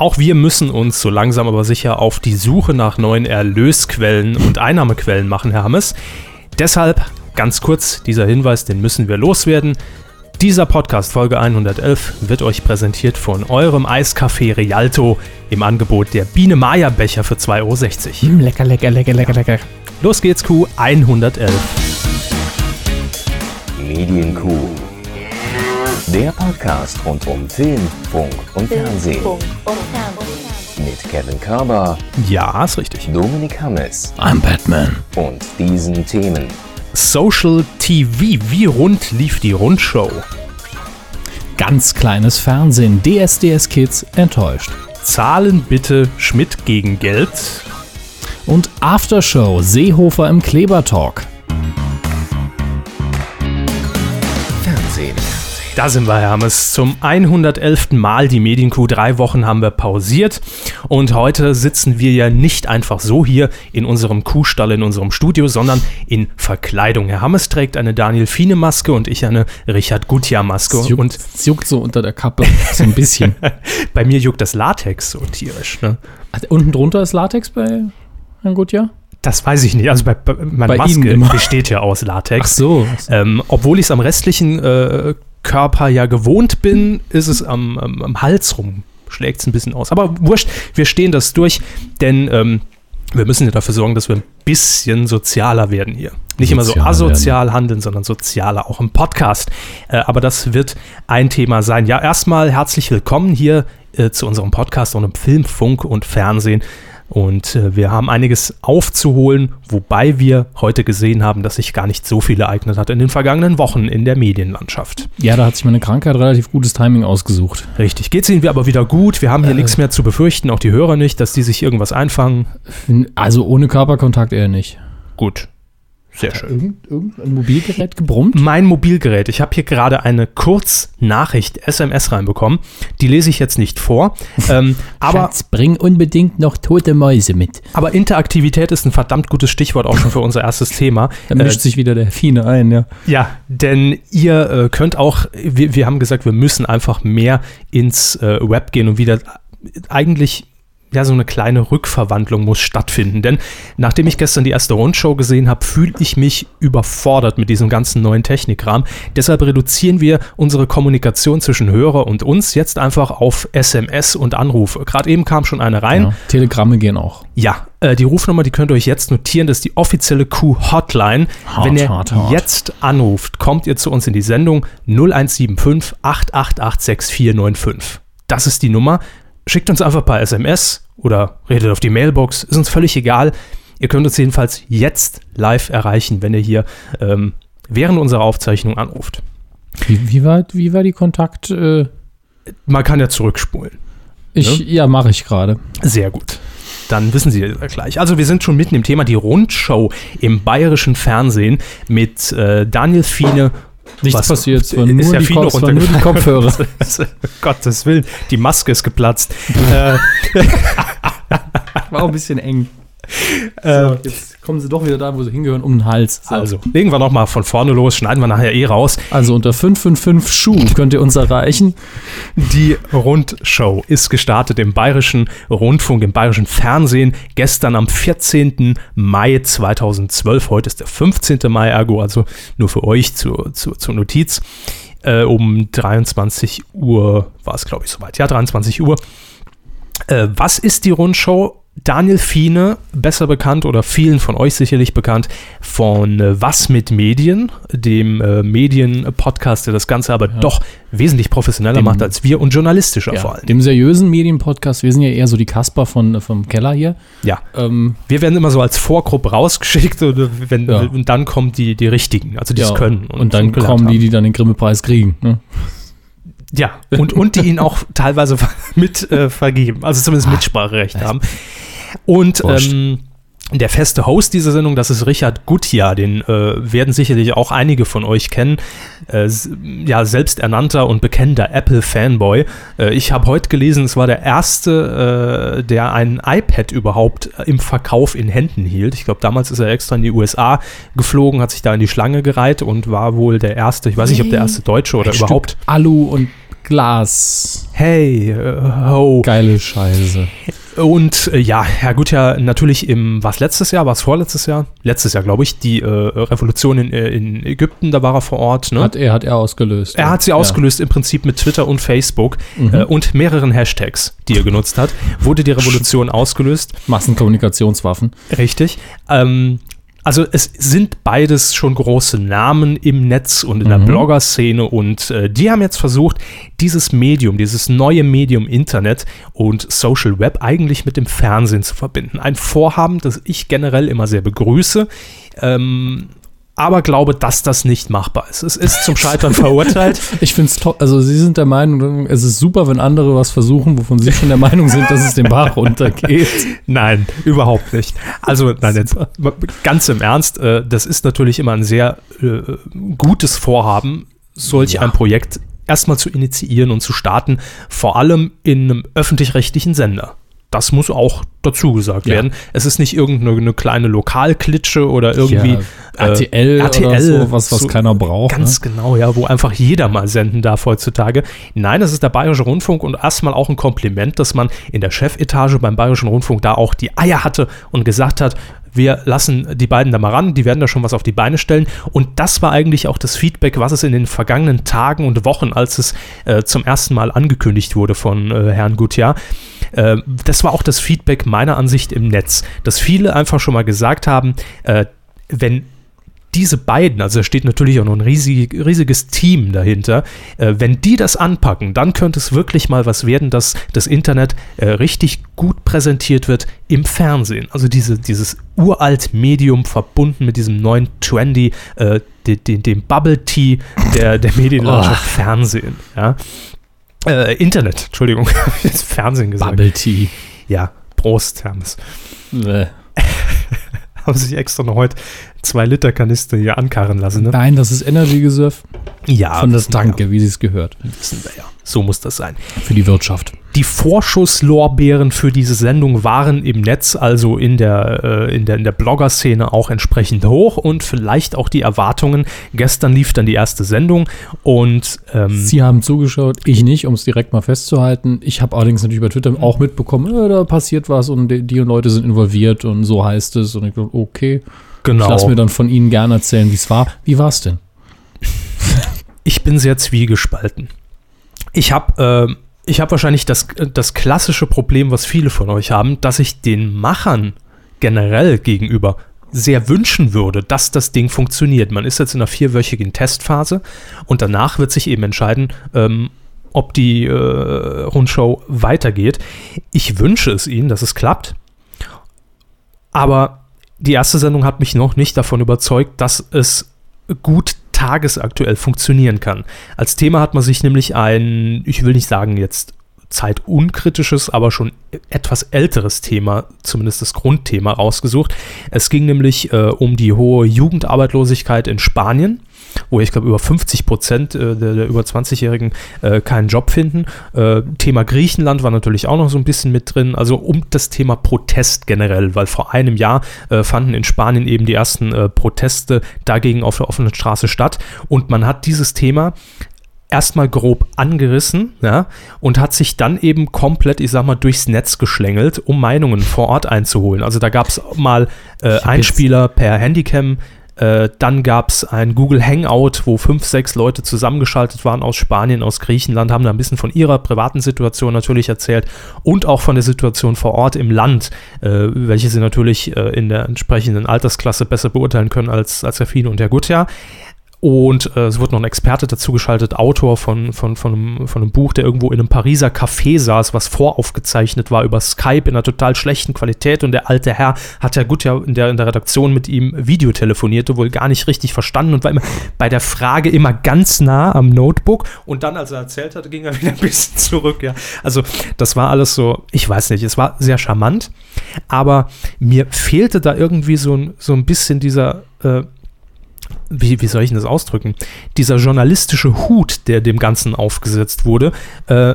Auch wir müssen uns so langsam aber sicher auf die Suche nach neuen Erlösquellen und Einnahmequellen machen, Herr Hammes. Deshalb ganz kurz dieser Hinweis, den müssen wir loswerden. Dieser Podcast, Folge 111, wird euch präsentiert von eurem Eiscafé Rialto im Angebot der Biene Maya Becher für 2,60 Euro. Mm, lecker, lecker, lecker, lecker, lecker. Los geht's, Q 111. Medienkuh. Der Podcast rund um Film, Funk und Fernsehen. Mit Kevin Körber, Ja, ist richtig. Dominik Hammes I'm Batman. und diesen Themen. Social TV, wie rund lief die Rundschau? Ganz kleines Fernsehen. DSDS Kids enttäuscht. Zahlen bitte Schmidt gegen Geld. Und Aftershow. Seehofer im Klebertalk. Da sind wir, Hermes. Zum 111. Mal die Medienkuh. Drei Wochen haben wir pausiert. Und heute sitzen wir ja nicht einfach so hier in unserem Kuhstall, in unserem Studio, sondern in Verkleidung. Herr Hammes trägt eine Daniel Fiene Maske und ich eine Richard Gutjahr Maske. Es juckt, Und es juckt so unter der Kappe. So ein bisschen. bei mir juckt das Latex so tierisch. Ne? Unten drunter ist Latex bei Herrn Gutjahr? Das weiß ich nicht. Also bei, bei meine Bei Maske besteht ja aus Latex. Ach so. Ähm, obwohl ich es am restlichen äh, Körper ja gewohnt bin, ist es am, am, am Hals rum, schlägt es ein bisschen aus. Aber wurscht, wir stehen das durch, denn ähm, wir müssen ja dafür sorgen, dass wir ein bisschen sozialer werden hier. Nicht immer so asozial handeln, sondern sozialer, auch im Podcast. Äh, aber das wird ein Thema sein. Ja, erstmal herzlich willkommen hier äh, zu unserem Podcast und im Film, Funk und Fernsehen. Und äh, wir haben einiges aufzuholen, wobei wir heute gesehen haben, dass sich gar nicht so viel ereignet hat in den vergangenen Wochen in der Medienlandschaft. Ja, da hat sich meine Krankheit relativ gutes Timing ausgesucht. Richtig. Geht es Ihnen aber wieder gut? Wir haben hier nichts mehr zu befürchten, auch die Hörer nicht, dass die sich irgendwas einfangen. Also ohne Körperkontakt eher nicht. Gut. Sehr schön. Irgend, irgendein Mobilgerät gebrummt? Mein Mobilgerät. Ich habe hier gerade eine Kurznachricht, SMS reinbekommen. Die lese ich jetzt nicht vor. ähm, aber, Schatz, bring unbedingt noch tote Mäuse mit. aber Interaktivität ist ein verdammt gutes Stichwort auch schon für unser erstes Thema. Da mischt sich wieder der Fiene ein, ja. Ja, denn ihr äh, könnt auch, wir, wir haben gesagt, wir müssen einfach mehr ins äh, Web gehen und wieder eigentlich ja, so eine kleine Rückverwandlung muss stattfinden. Denn nachdem ich gestern die erste Rundschau gesehen habe, fühle ich mich überfordert mit diesem ganzen neuen Technikrahmen. Deshalb reduzieren wir unsere Kommunikation zwischen Hörer und uns jetzt einfach auf SMS und Anrufe. Gerade eben kam schon eine rein. ja. Telegramme gehen auch. Ja, äh, die Rufnummer, die könnt ihr euch jetzt notieren, das ist die offizielle Q-Hotline. Hot, Wenn ihr hot, hot. jetzt anruft, kommt ihr zu uns in die Sendung 0175 888 6495. Das ist die Nummer. Schickt uns einfach ein paar SMS oder redet auf die Mailbox, ist uns völlig egal. Ihr könnt uns jedenfalls jetzt live erreichen, wenn ihr hier ähm, während unserer Aufzeichnung anruft. Wie, wie, war, wie war die Kontakt? Äh, Man kann ja zurückspulen. ich, ja, mache ich gerade. Sehr gut. Dann wissen Sie gleich. Also wir sind schon mitten im Thema die Rundschau im bayerischen Fernsehen mit äh, Daniel Fiene. Nichts Was- passiert, es waren nur, ja die, Kopf, nur die. Kopfhörer. Gottes Willen, die Maske ist geplatzt. äh, War auch ein bisschen eng. Äh, jetzt kommen sie doch wieder da, wo sie hingehören, um den Hals. So. also, legen wir nochmal von vorne los, schneiden wir nachher eh raus. Also unter 555 Schuh könnt ihr uns erreichen. Die Rundschau ist gestartet im bayerischen Rundfunk, im bayerischen Fernsehen, gestern am 14. Mai 2012. Heute ist der 15. Mai, ergo also nur für euch zur, zur, zur Notiz. Äh, um 23 Uhr war es, glaube ich, soweit. Ja, 23 Uhr. Äh, was ist die Rundschau? Daniel Fiene, besser bekannt oder vielen von euch sicherlich bekannt von äh, Was mit Medien, dem äh, Medien-Podcast, der das Ganze aber doch wesentlich professioneller Dem- macht als wir und journalistischer Ja, vor allem. dem seriösen Medienpodcast, wir sind ja eher so die Kasper von, vom Keller hier. Ja, Ähm, wir werden immer so als Vorgruppe rausgeschickt und, wenn, Ja. und dann kommen die, die Richtigen, also die es ja, können. Und, dann gelernt kommen die, die dann den Grimme-Preis kriegen. Ne? Ja, und, und die ihn auch teilweise mit äh, vergeben, also zumindest Mitspracherecht haben. Und ähm, der feste Host dieser Sendung, das ist Richard Gutjahr, den äh, werden sicherlich auch einige von euch kennen. Äh, ja, selbsternannter und bekennender Apple-Fanboy. Äh, ich habe heute gelesen, es war der erste, äh, der ein iPad überhaupt äh, im Verkauf in Händen hielt. Ich glaube, damals ist er extra in die USA geflogen, hat sich da in die Schlange gereiht und war wohl der erste, ich weiß nicht, ob der erste Deutsche oder Ein überhaupt Stück Alu und Glas. Hey, äh, ho. Geile Scheiße. Und äh, ja, Herr Gutjahr, natürlich im, was letztes Jahr, was vorletztes Jahr? Letztes Jahr, glaube ich, die äh, Revolution in, äh, in Ägypten, da war er vor Ort. Ne? Hat er, hat er ausgelöst. er hat sie Ja. ausgelöst im Prinzip mit Twitter und Facebook äh, und mehreren Hashtags, die er genutzt hat, wurde die Revolution ausgelöst. Massenkommunikationswaffen. Richtig. Ähm, also es sind beides schon große Namen im Netz und in der Blogger-Szene und äh, die haben jetzt versucht, dieses Medium, dieses neue Medium Internet und Social Web eigentlich mit dem Fernsehen zu verbinden. Ein Vorhaben, das ich generell immer sehr begrüße. Ähm, aber glaube, dass das nicht machbar ist. Es ist zum Scheitern verurteilt. Ich finde es toll. Also, Sie sind der Meinung, es ist super, wenn andere was versuchen, wovon Sie schon der Meinung sind, dass es den Bach runtergeht. Nein, überhaupt nicht. Also, nein, jetzt ganz im Ernst, äh, das ist natürlich immer ein sehr äh, gutes Vorhaben, solch Ja. ein Projekt erstmal zu initiieren und zu starten, vor allem in einem öffentlich-rechtlichen Sender. Das muss auch dazu gesagt Ja. werden. Es ist nicht irgendeine eine kleine Lokalklitsche oder irgendwie Ja, RTL, oder so, was, was so keiner braucht. Ganz ne? genau, ja, wo einfach jeder mal senden darf heutzutage. Nein, das ist der Bayerische Rundfunk und erstmal auch ein Kompliment, dass man in der Chefetage beim Bayerischen Rundfunk da auch die Eier hatte und gesagt hat, wir lassen die beiden da mal ran, die werden da schon was auf die Beine stellen. Und das war eigentlich auch das Feedback, was es in den vergangenen Tagen und Wochen, als es äh, zum ersten Mal angekündigt wurde von äh, Herrn Gutjahr, äh, das war auch das Feedback meiner Ansicht im Netz, dass viele einfach schon mal gesagt haben, äh, wenn diese beiden, also da steht natürlich auch noch ein riesig, riesiges Team dahinter, äh, wenn die das anpacken, dann könnte es wirklich mal was werden, dass das Internet äh, richtig gut präsentiert wird im Fernsehen. Also diese, dieses uralt Medium verbunden mit diesem neuen Trendy, äh, de, de, dem Bubble Tea der, der Medienlandschaft Fernsehen. Ja? Äh, Internet, Entschuldigung, hab ich jetzt Fernsehen gesagt. Bubble Tea. Ja, Prost, Hermes. Bäh. Haben sich extra noch heute zwei Liter Kanister hier ankarren lassen, ne? Nein, das ist Energy Reserve Ja, von das Danke, wie sie es gehört. wissen wir ja. So muss das sein. Für die Wirtschaft. Die Vorschusslorbeeren für diese Sendung waren im Netz, also in der, äh, in der, in der Blogger-Szene auch entsprechend hoch und vielleicht auch die Erwartungen. Gestern lief dann die erste Sendung und ähm, Sie haben zugeschaut, ich nicht, um es direkt mal festzuhalten. Ich habe allerdings natürlich bei Twitter auch mitbekommen, äh, da passiert was und die, die Leute sind involviert und so heißt es. Und ich dachte, okay, genau. ich lasse mir dann von Ihnen gerne erzählen, wie es war. Wie war es denn? ich bin sehr zwiegespalten. Ich habe äh, ich hab wahrscheinlich das, das klassische Problem, was viele von euch haben, dass ich den Machern generell gegenüber sehr wünschen würde, dass das Ding funktioniert. Man ist jetzt in einer vierwöchigen Testphase und danach wird sich eben entscheiden, ähm, ob die äh, Rundschau weitergeht. Ich wünsche es ihnen, dass es klappt, aber die erste Sendung hat mich noch nicht davon überzeugt, dass es gut tagesaktuell funktionieren kann. Als Thema hat man sich nämlich ein, ich will nicht sagen jetzt zeitunkritisches, aber schon etwas älteres Thema, zumindest das Grundthema, rausgesucht. Es ging nämlich äh, um die hohe Jugendarbeitslosigkeit in Spanien, wo ich glaube über 50 Prozent äh, der, der über 20-Jährigen äh, keinen Job finden. Äh, Thema Griechenland war natürlich auch noch so ein bisschen mit drin, also um das Thema Protest generell, weil vor einem Jahr äh, fanden in Spanien eben die ersten äh, Proteste dagegen auf der offenen Straße statt und man hat dieses Thema erstmal grob angerissen, ja, und hat sich dann eben komplett, ich sag mal, durchs Netz geschlängelt, um Meinungen vor Ort einzuholen. Also da gab es mal äh, Einspieler per Handycam, äh, dann gab es ein Google Hangout, wo fünf, sechs Leute zusammengeschaltet waren aus Spanien, aus Griechenland, haben da ein bisschen von ihrer privaten Situation natürlich erzählt und auch von der Situation vor Ort im Land, äh, welche sie natürlich äh, in der entsprechenden Altersklasse besser beurteilen können als, als Herr Fine und Herr Gutjahr. Und äh, es wurde noch ein Experte dazugeschaltet, Autor von, von, von, einem, von einem Buch, der irgendwo in einem Pariser Café saß, was voraufgezeichnet war über Skype in einer total schlechten Qualität. Und der alte Herr hat ja gut ja in der, in der Redaktion mit ihm Videotelefonierte, wohl gar nicht richtig verstanden und war immer bei der Frage immer ganz nah am Notebook. Und dann, als er erzählt hatte, ging er wieder ein bisschen zurück. Ja. Also, das war alles so, ich weiß nicht, es war sehr charmant, aber mir fehlte da irgendwie so ein, so ein bisschen dieser. Äh, wie, wie soll ich denn das ausdrücken? Dieser journalistische Hut, der dem Ganzen aufgesetzt wurde, äh,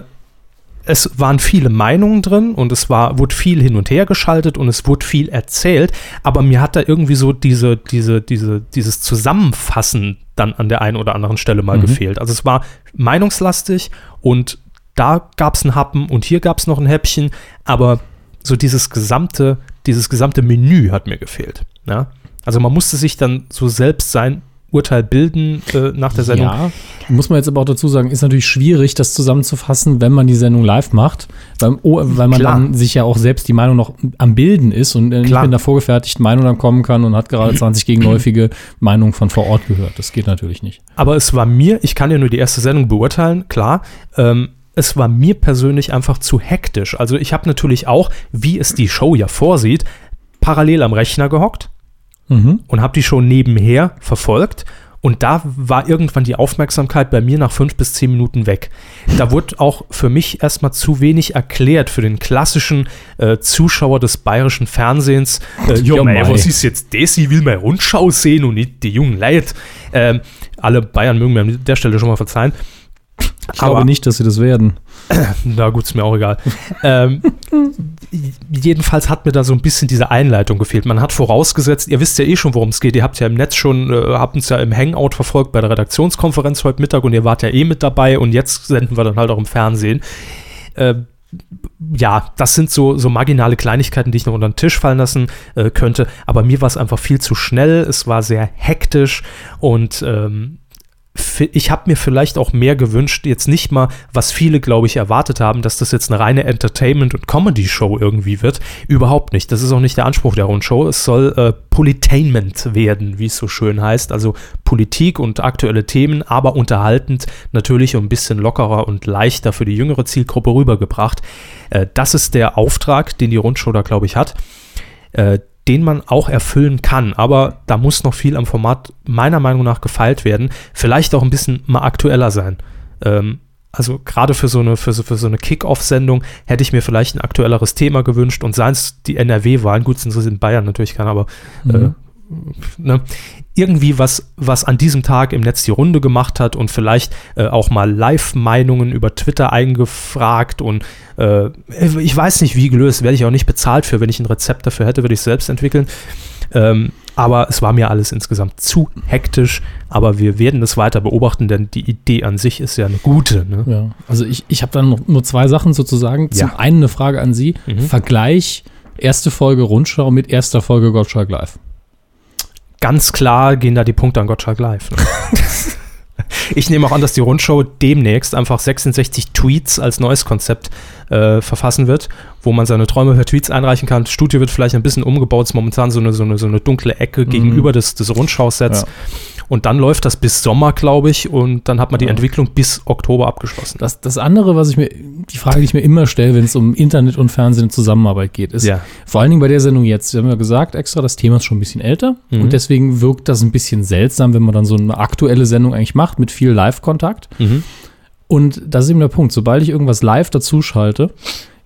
es waren viele Meinungen drin und es war, wurde viel hin und her geschaltet und es wurde viel erzählt, aber mir hat da irgendwie so diese, diese, diese, dieses Zusammenfassen dann an der einen oder anderen Stelle mal Mhm. gefehlt. Also es war meinungslastig und da gab es einen Happen und hier gab es noch ein Häppchen, aber so dieses gesamte, dieses gesamte Menü hat mir gefehlt. Ja? Also man musste sich dann so selbst sein Urteil bilden äh, nach der Sendung. Ja, muss man jetzt aber auch dazu sagen, ist natürlich schwierig, das zusammenzufassen, wenn man die Sendung live macht, weil, oh, weil man Klar. dann sich ja auch selbst die Meinung noch am Bilden ist und äh, nicht mit einer vorgefertigten Meinung dann kommen kann und hat gerade 20 gegenläufige Meinungen von vor Ort gehört. Das geht natürlich nicht. Aber es war mir, ich kann ja nur die erste Sendung beurteilen, klar. Ähm, es war mir persönlich einfach zu hektisch. Also ich habe natürlich auch, wie es die Show ja vorsieht, parallel am Rechner gehockt Mhm. und habe die Show nebenher verfolgt. Und da war irgendwann die Aufmerksamkeit bei mir nach fünf bis zehn Minuten weg. Da wurde auch für mich erstmal zu wenig erklärt für den klassischen äh, Zuschauer des bayerischen Fernsehens. Äh, ja, mei, mei. was ist jetzt das? Ich will mal Rundschau sehen und nicht die jungen Leute. Ähm, alle Bayern mögen mir an der Stelle schon mal verzeihen. Ich glaube nicht, dass sie das werden. Na gut, ist mir auch egal. ähm, jedenfalls hat mir da so ein bisschen diese Einleitung gefehlt. Man hat vorausgesetzt, ihr wisst ja eh schon, worum es geht. Ihr habt ja im Netz schon, äh, habt uns ja im Hangout verfolgt bei der Redaktionskonferenz heute Mittag und ihr wart ja eh mit dabei und jetzt senden wir dann halt auch im Fernsehen. Äh, ja, das sind so, so marginale Kleinigkeiten, die ich noch unter den Tisch fallen lassen äh, könnte. Aber mir war es einfach viel zu schnell. Es war sehr hektisch und ähm, ich habe mir vielleicht auch mehr gewünscht, jetzt nicht mal, was viele, glaube ich, erwartet haben, dass das jetzt eine reine Entertainment- und Comedy-Show irgendwie wird. Überhaupt nicht. Das ist auch nicht der Anspruch der Rundshow. Es soll äh, Politainment werden, wie es so schön heißt. Also Politik und aktuelle Themen, aber unterhaltend natürlich und ein bisschen lockerer und leichter für die jüngere Zielgruppe rübergebracht. Äh, das ist der Auftrag, den die Rundshow da, glaube ich, hat. Äh, den man auch erfüllen kann. Aber da muss noch viel am Format meiner Meinung nach gefeilt werden. Vielleicht auch ein bisschen mal aktueller sein. Ähm, also gerade für so eine, für so, für so eine Kick-Off-Sendung hätte ich mir vielleicht ein aktuelleres Thema gewünscht und seien es die NRW-Wahlen, gut, sind es in Bayern natürlich keiner, aber äh, Mhm. Ne, irgendwie was, was an diesem Tag im Netz die Runde gemacht hat und vielleicht äh, auch mal Live-Meinungen über Twitter eingefragt und äh, ich weiß nicht, wie gelöst, werde ich auch nicht bezahlt für, wenn ich ein Rezept dafür hätte, würde ich es selbst entwickeln. Ähm, aber es war mir alles insgesamt zu hektisch, aber wir werden es weiter beobachten, denn die Idee an sich ist ja eine gute. Ne? Ja, also ich, ich habe dann noch nur zwei Sachen sozusagen. Zum Ja. einen eine Frage an Sie. Mhm. Vergleich erste Folge Rundschau mit erster Folge Gottschalk Live. Ganz klar gehen da die Punkte an Gottschalk live. Ne? Ich nehme auch an, dass die Rundschau demnächst einfach 66 Tweets als neues Konzept äh, verfassen wird, wo man seine Träume per Tweets einreichen kann. Das Studio wird vielleicht ein bisschen umgebaut, ist momentan so eine, so eine, so eine dunkle Ecke gegenüber des, des Rundschau-Sets. Ja. Und dann läuft das bis Sommer, glaube ich, und dann hat man die Ja. Entwicklung bis Oktober abgeschlossen. Das, das andere, was ich mir, die Frage, die ich mir immer stelle, wenn es um Internet und Fernsehen in Zusammenarbeit geht, ist Ja. vor allen Dingen bei der Sendung jetzt, wir haben ja gesagt extra, das Thema ist schon ein bisschen älter Mhm. und deswegen wirkt das ein bisschen seltsam, wenn man dann so eine aktuelle Sendung eigentlich macht mit viel Live-Kontakt. Mhm. Und das ist eben der Punkt. Sobald ich irgendwas live dazuschalte,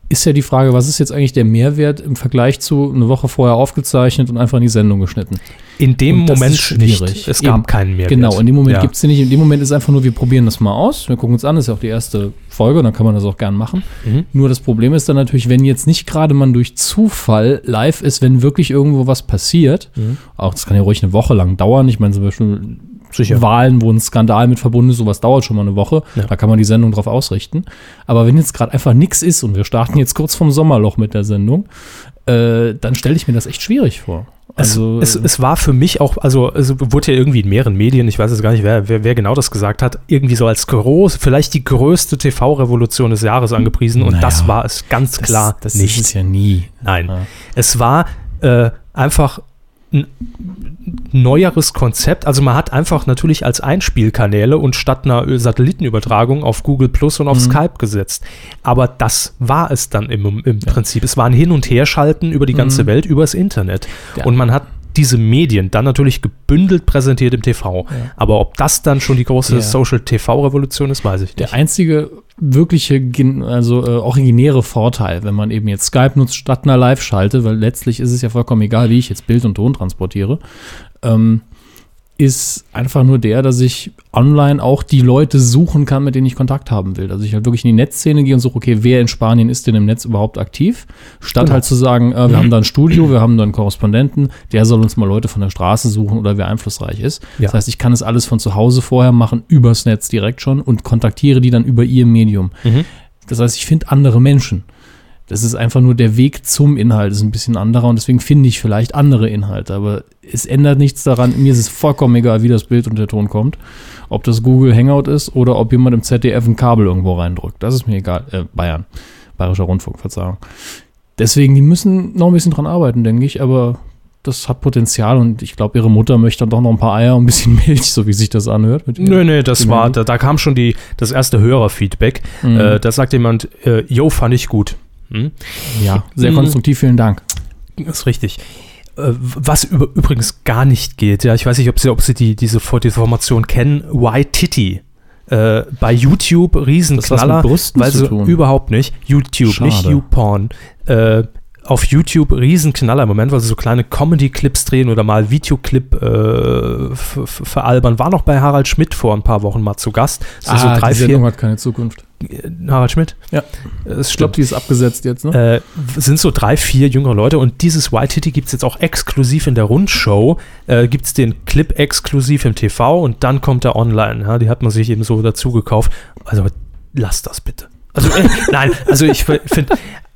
ist ja die Frage, was ist jetzt eigentlich der Mehrwert im Vergleich zu eine Woche vorher aufgezeichnet und einfach in die Sendung geschnitten? In dem Moment ist schwierig. nicht. Es gab Eben. keinen mehr. Genau, in dem Moment ja. gibt es den nicht. In dem Moment ist einfach nur, wir probieren das mal aus. Wir gucken uns an, das ist ja auch die erste Folge, dann kann man das auch gern machen. Mhm. Nur das Problem ist dann natürlich, wenn jetzt nicht gerade man durch Zufall live ist, wenn wirklich irgendwo was passiert, Mhm. auch das kann ja ruhig eine Woche lang dauern. Ich meine, zum Beispiel Sicher. Wahlen, wo ein Skandal mit verbunden ist, sowas dauert schon mal eine Woche. Ja. Da kann man die Sendung drauf ausrichten. Aber wenn jetzt gerade einfach nichts ist und wir starten jetzt kurz vom Sommerloch mit der Sendung, äh, dann stelle ich mir das echt schwierig vor. Also, es, es, es war für mich auch, also es wurde ja irgendwie in mehreren Medien, ich weiß jetzt gar nicht, wer, wer, wer genau das gesagt hat, irgendwie so als groß, vielleicht die größte TV-Revolution des Jahres angepriesen und Naja, das war es ganz klar das, das nicht. ist es ja nie. Nein, Ja. es war äh, einfach ein neueres Konzept. Also man hat einfach natürlich als Einspielkanäle und statt einer Satellitenübertragung auf Google Plus und auf Mhm. Skype gesetzt. Aber das war es dann im, im Prinzip. Es war ein Hin- und Herschalten über die ganze Mhm. Welt, übers Internet. Ja. Und man hat diese Medien dann natürlich gebündelt präsentiert im TV. Ja. Aber ob das dann schon die große Ja. Social-TV-Revolution ist, weiß ich nicht. Der einzige wirkliche, also äh, originäre Vorteil, wenn man eben jetzt Skype nutzt statt einer Live-Schalte, weil letztlich ist es ja vollkommen egal, wie ich jetzt Bild und Ton transportiere, ähm, ist einfach nur der, dass ich online auch die Leute suchen kann, mit denen ich Kontakt haben will. Also ich halt wirklich in die Netzszene gehe und suche, okay, wer in Spanien ist denn im Netz überhaupt aktiv? Statt Genau. halt zu sagen, äh, wir haben da ein Studio, wir haben da einen Korrespondenten, der soll uns mal Leute von der Straße suchen oder wer einflussreich ist. Ja. Das heißt, ich kann es alles von zu Hause vorher machen, übers Netz direkt schon und kontaktiere die dann über ihr Medium. Mhm. Das heißt, ich finde andere Menschen. Das ist einfach nur der Weg zum Inhalt ist ein bisschen anderer und deswegen finde ich vielleicht andere Inhalte. Aber es ändert nichts daran. Mir ist es vollkommen egal, wie das Bild und der Ton kommt. Ob das Google Hangout ist oder ob jemand im ZDF ein Kabel irgendwo reindrückt. Das ist mir egal. Äh, Bayern. Bayerischer Rundfunk, Verzeihung. Deswegen, die müssen noch ein bisschen dran arbeiten, denke ich. Aber das hat Potenzial und ich glaube, ihre Mutter möchte dann doch noch ein paar Eier und ein bisschen Milch, so wie sich das anhört. Nö, nö, das dem war, da, da kam schon die, das erste Hörerfeedback. Mhm. Äh, da sagt jemand, äh, yo, fand ich gut. Hm? Ja, sehr Mhm. konstruktiv, vielen Dank. Das ist richtig. Äh, Was übrigens gar nicht geht, ja, ich weiß nicht, ob Sie, ob Sie die, diese, Formation kennen, White Titty. Äh, bei YouTube Riesenknaller, weil sie überhaupt nicht. YouTube, nicht Schade. YouPorn. Äh, auf YouTube Riesenknaller im Moment, weil sie so kleine Comedy-Clips drehen oder mal Videoclip äh, veralbern. War noch bei Harald Schmidt vor ein paar Wochen mal zu Gast. Das ist so drei, Ah, die Sendung vier. hat keine Zukunft. Harald Schmidt? Ja. Es Ich glaube, die ist abgesetzt jetzt, ne? äh, sind so drei, vier jüngere Leute und dieses White Titty gibt es jetzt auch exklusiv in der Rundschau. Äh, gibt es den Clip exklusiv im TV und dann kommt er online. Ja, die hat man sich eben so dazu gekauft. Also lass das bitte. Also äh, nein, also ich finde,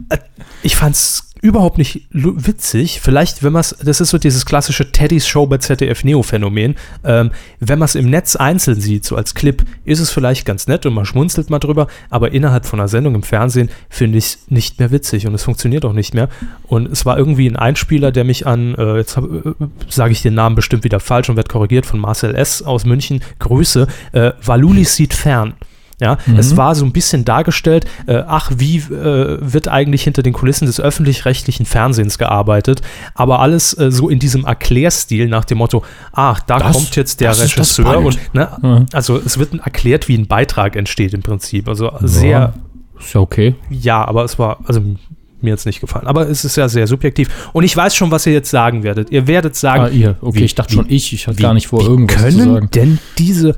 äh, ich fand es überhaupt nicht witzig. Vielleicht, wenn man es, das ist so dieses klassische Teddys Show bei ZDF Neo Phänomen. Ähm, wenn man es im Netz einzeln sieht, so als Clip, ist es vielleicht ganz nett und man schmunzelt mal drüber, aber innerhalb von einer Sendung im Fernsehen finde ich es nicht mehr witzig und es funktioniert auch nicht mehr. Und es war irgendwie ein Einspieler, der mich an, äh, jetzt äh, sage ich den Namen bestimmt wieder falsch und werde korrigiert von Marcel S. aus München. Grüße. Äh, Valulis sieht fern. Ja, es war so ein bisschen dargestellt, äh, ach, wie äh, wird eigentlich hinter den Kulissen des öffentlich-rechtlichen Fernsehens gearbeitet, aber alles äh, so in diesem Erklärstil nach dem Motto, ach, da Das- kommt jetzt der Regisseur und, ne, Ja. also es wird erklärt, wie ein Beitrag entsteht im Prinzip, also sehr, Ist ja okay. ja, aber es war, also mir jetzt nicht gefallen, aber es ist ja sehr subjektiv und ich weiß schon, was ihr jetzt sagen werdet, ihr werdet sagen, Ah, ihr. Okay, wie- ich dachte schon ich. Ich hatte gar nicht vor, irgendwas können zu sagen. denn diese,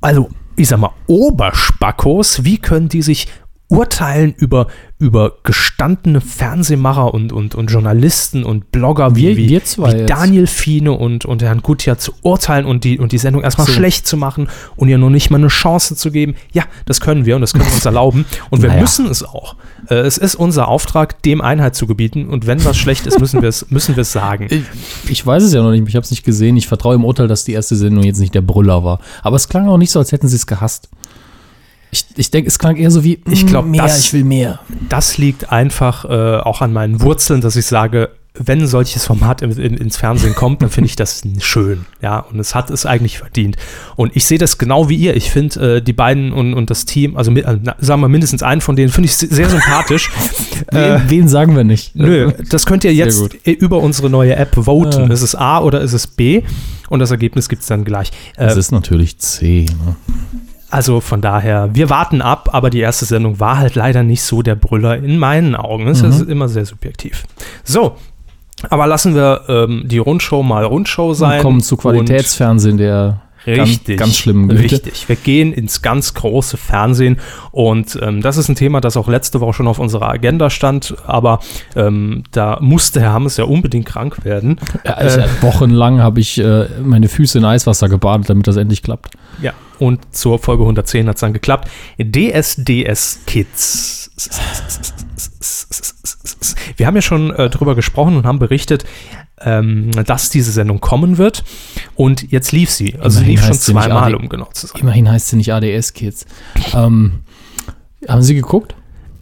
also ich sag mal, Oberspackos, wie können die sich urteilen über, über gestandene Fernsehmacher und, und, und Journalisten und Blogger wie, wie, wie jetzt. Daniel Fiene und, und Herrn Gutjahr zu urteilen und die, und die Sendung erstmal So. schlecht zu machen und ihr noch nicht mal eine Chance zu geben. Ja, das können wir und das können wir uns erlauben und wir Naja. müssen es auch. Äh, es ist unser Auftrag, dem Einheit zu gebieten und wenn was schlecht ist, müssen wir es müssen wir es sagen. Ich, ich weiß es ja noch nicht, ich habe es nicht gesehen. Ich vertraue im Urteil, dass die erste Sendung jetzt nicht der Brüller war. Aber es klang auch nicht so, als hätten sie es gehasst. Ich, ich denke, es klang eher so wie, Ich mm, glaub, mehr, das- ich will mehr. das liegt einfach äh, auch an meinen Wurzeln, dass ich sage, wenn ein solches Format in, in, ins Fernsehen kommt, dann finde ich das schön. Ja, und es hat es eigentlich verdient. Und ich sehe das genau wie ihr. Ich finde äh, die beiden und, und das Team, also äh, sagen wir mindestens einen von denen, finde ich sehr sympathisch. äh, Wen, wen sagen wir nicht? Nö, das könnt ihr jetzt über unsere neue App voten. Ja. Ist es A oder ist es B? Und das Ergebnis gibt es dann gleich. Es Äh, ist natürlich C. Ne? Also von daher, wir warten ab, aber die erste Sendung war halt leider nicht so der Brüller in meinen Augen. Das ist immer sehr subjektiv. So, aber lassen wir ähm, die Rundschau mal Rundschau sein. Und kommen zu Qualitätsfernsehen der Richtig. ganz, ganz schlimmen Güte. Richtig. Wir gehen ins ganz große Fernsehen und ähm, das ist ein Thema, das auch letzte Woche schon auf unserer Agenda stand, aber ähm, da musste Herr Hammes ja unbedingt krank werden. Ja, ich, Äh, wochenlang habe ich äh, meine Füße in Eiswasser gebadet, damit das endlich klappt. Ja, und zur Folge 110 hat es dann geklappt. DSDS Kids. Wir haben ja schon äh, drüber gesprochen und haben berichtet, ähm, dass diese Sendung kommen wird. Und jetzt lief sie. Also sie lief schon zweimal, um genau zu sein. Immerhin heißt sie nicht ADS-Kids. Ähm, haben Sie geguckt?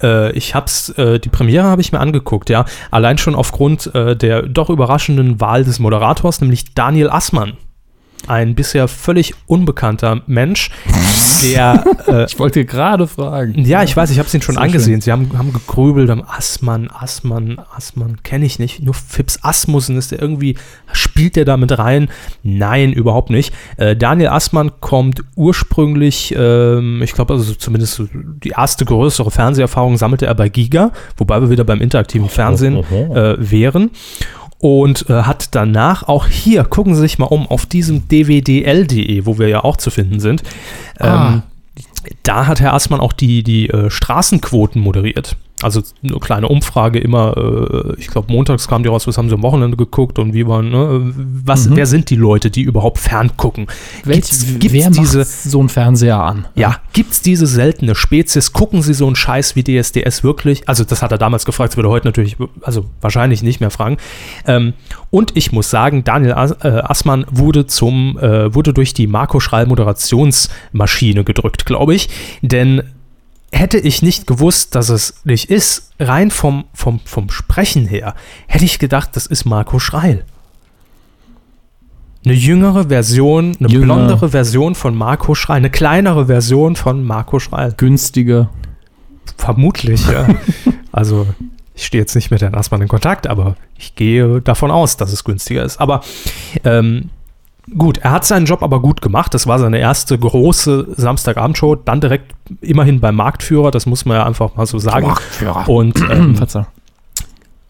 Äh, ich hab's, äh, die Premiere habe ich mir angeguckt, ja. Allein schon aufgrund äh, der doch überraschenden Wahl des Moderators, nämlich Daniel Assmann. Ein bisher völlig unbekannter Mensch, der äh, Ich wollte gerade fragen. Ja, ich weiß, ich habe es Ihnen schon Sehr angesehen. Sie haben, haben gegrübelt, haben Assmann, Assmann, Assmann, kenne ich nicht. Nur Fips Asmussen ist der irgendwie, spielt der da mit rein? Nein, überhaupt nicht. Äh, Daniel Assmann kommt ursprünglich, ähm, ich glaube, also zumindest die erste größere Fernseherfahrung sammelte er bei Giga, wobei wir wieder beim interaktiven Fernsehen äh, wären. Und äh, hat danach auch hier, gucken Sie sich mal um, auf diesem dwdl.de, wo wir ja auch zu finden sind, Ah. ähm, da hat Herr Assmann auch die, die äh, Straßenquoten moderiert. Also eine kleine Umfrage immer, äh, ich glaube, montags kam die raus, was haben sie am Wochenende geguckt und wie waren, ne, was, Mhm. wer sind die Leute, die überhaupt ferngucken? Welch, Gibt's- gibt's wer diese, so einen Fernseher an? ja, gibt's diese seltene Spezies? Gucken Sie so einen Scheiß wie DSDS wirklich? Also, das hat er damals gefragt, das würde er heute natürlich, also wahrscheinlich nicht mehr fragen. Ähm, und ich muss sagen, Daniel As äh, Assmann wurde zum, äh, wurde durch die Marco Schreil Moderationsmaschine gedrückt, glaube ich. Denn hätte ich nicht gewusst, dass es nicht ist, rein vom, vom, vom Sprechen her, hätte ich gedacht, das ist Marco Schreil. Eine jüngere Version, eine Jünger. blondere Version von Marco Schreil, eine kleinere Version von Marco Schreil. Günstiger. Vermutlich, ja. also, ich stehe jetzt nicht mit Herrn Assmann in Kontakt, aber ich gehe davon aus, dass es günstiger ist. Aber ähm, gut, er hat seinen Job aber gut gemacht. Das war seine erste große Samstagabendshow. Dann direkt immerhin beim Marktführer, das muss man ja einfach mal so sagen. Und ähm,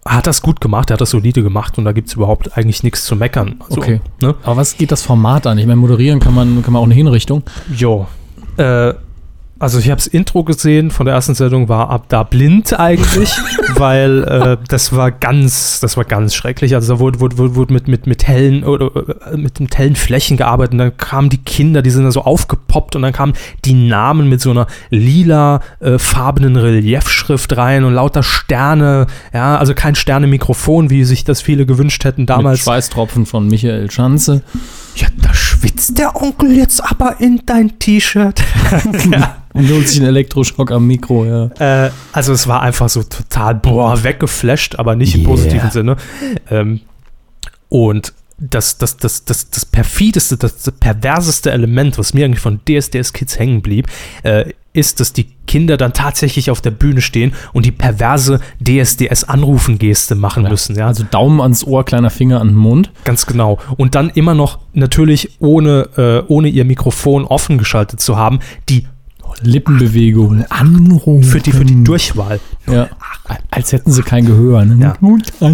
hat das gut gemacht, er hat das solide gemacht und da gibt es überhaupt eigentlich nichts zu meckern. Also, Okay. Ne? Aber was geht das Format an? Ich meine, moderieren kann man, kann man auch eine Hinrichtung. Jo. Äh, also ich habe das Intro gesehen von der ersten Sendung, war ab da blind eigentlich, weil äh, das war ganz, das war ganz schrecklich. Also da wurde, wurde, wurde, wurde mit, mit, mit hellen oder äh, mit, mit hellen Flächen gearbeitet und dann kamen die Kinder, die sind da so aufgepoppt und dann kamen die Namen mit so einer lila äh, farbenen Reliefschrift rein und lauter Sterne, ja, also kein Sterne-Mikrofon, wie sich das viele gewünscht hätten Mit damals. Schweißtropfen von Michael Schanze. Ja, da schwitzt der Onkel jetzt aber in dein T-Shirt. ja. Und holt sich einen Elektroschock am Mikro, ja. Äh, also es war einfach so total, boah, weggeflasht, aber nicht im Yeah. positiven Sinne. Ähm, und das, das, das, das, das perfideste, das, das perverseste Element, was mir eigentlich von DSDS Kids hängen blieb, äh, ist, dass die Kinder dann tatsächlich auf der Bühne stehen und die perverse DSDS-Anrufen-Geste machen müssen. Ja, Also Daumen ans Ohr, kleiner Finger an den Mund. Ganz genau. Und dann immer noch natürlich ohne, äh, ohne ihr Mikrofon offen geschaltet zu haben, die Lippenbewegung. Anrufen. für die, für die Durchwahl. Ja. Als hätten sie kein Gehör. Ne? Ja.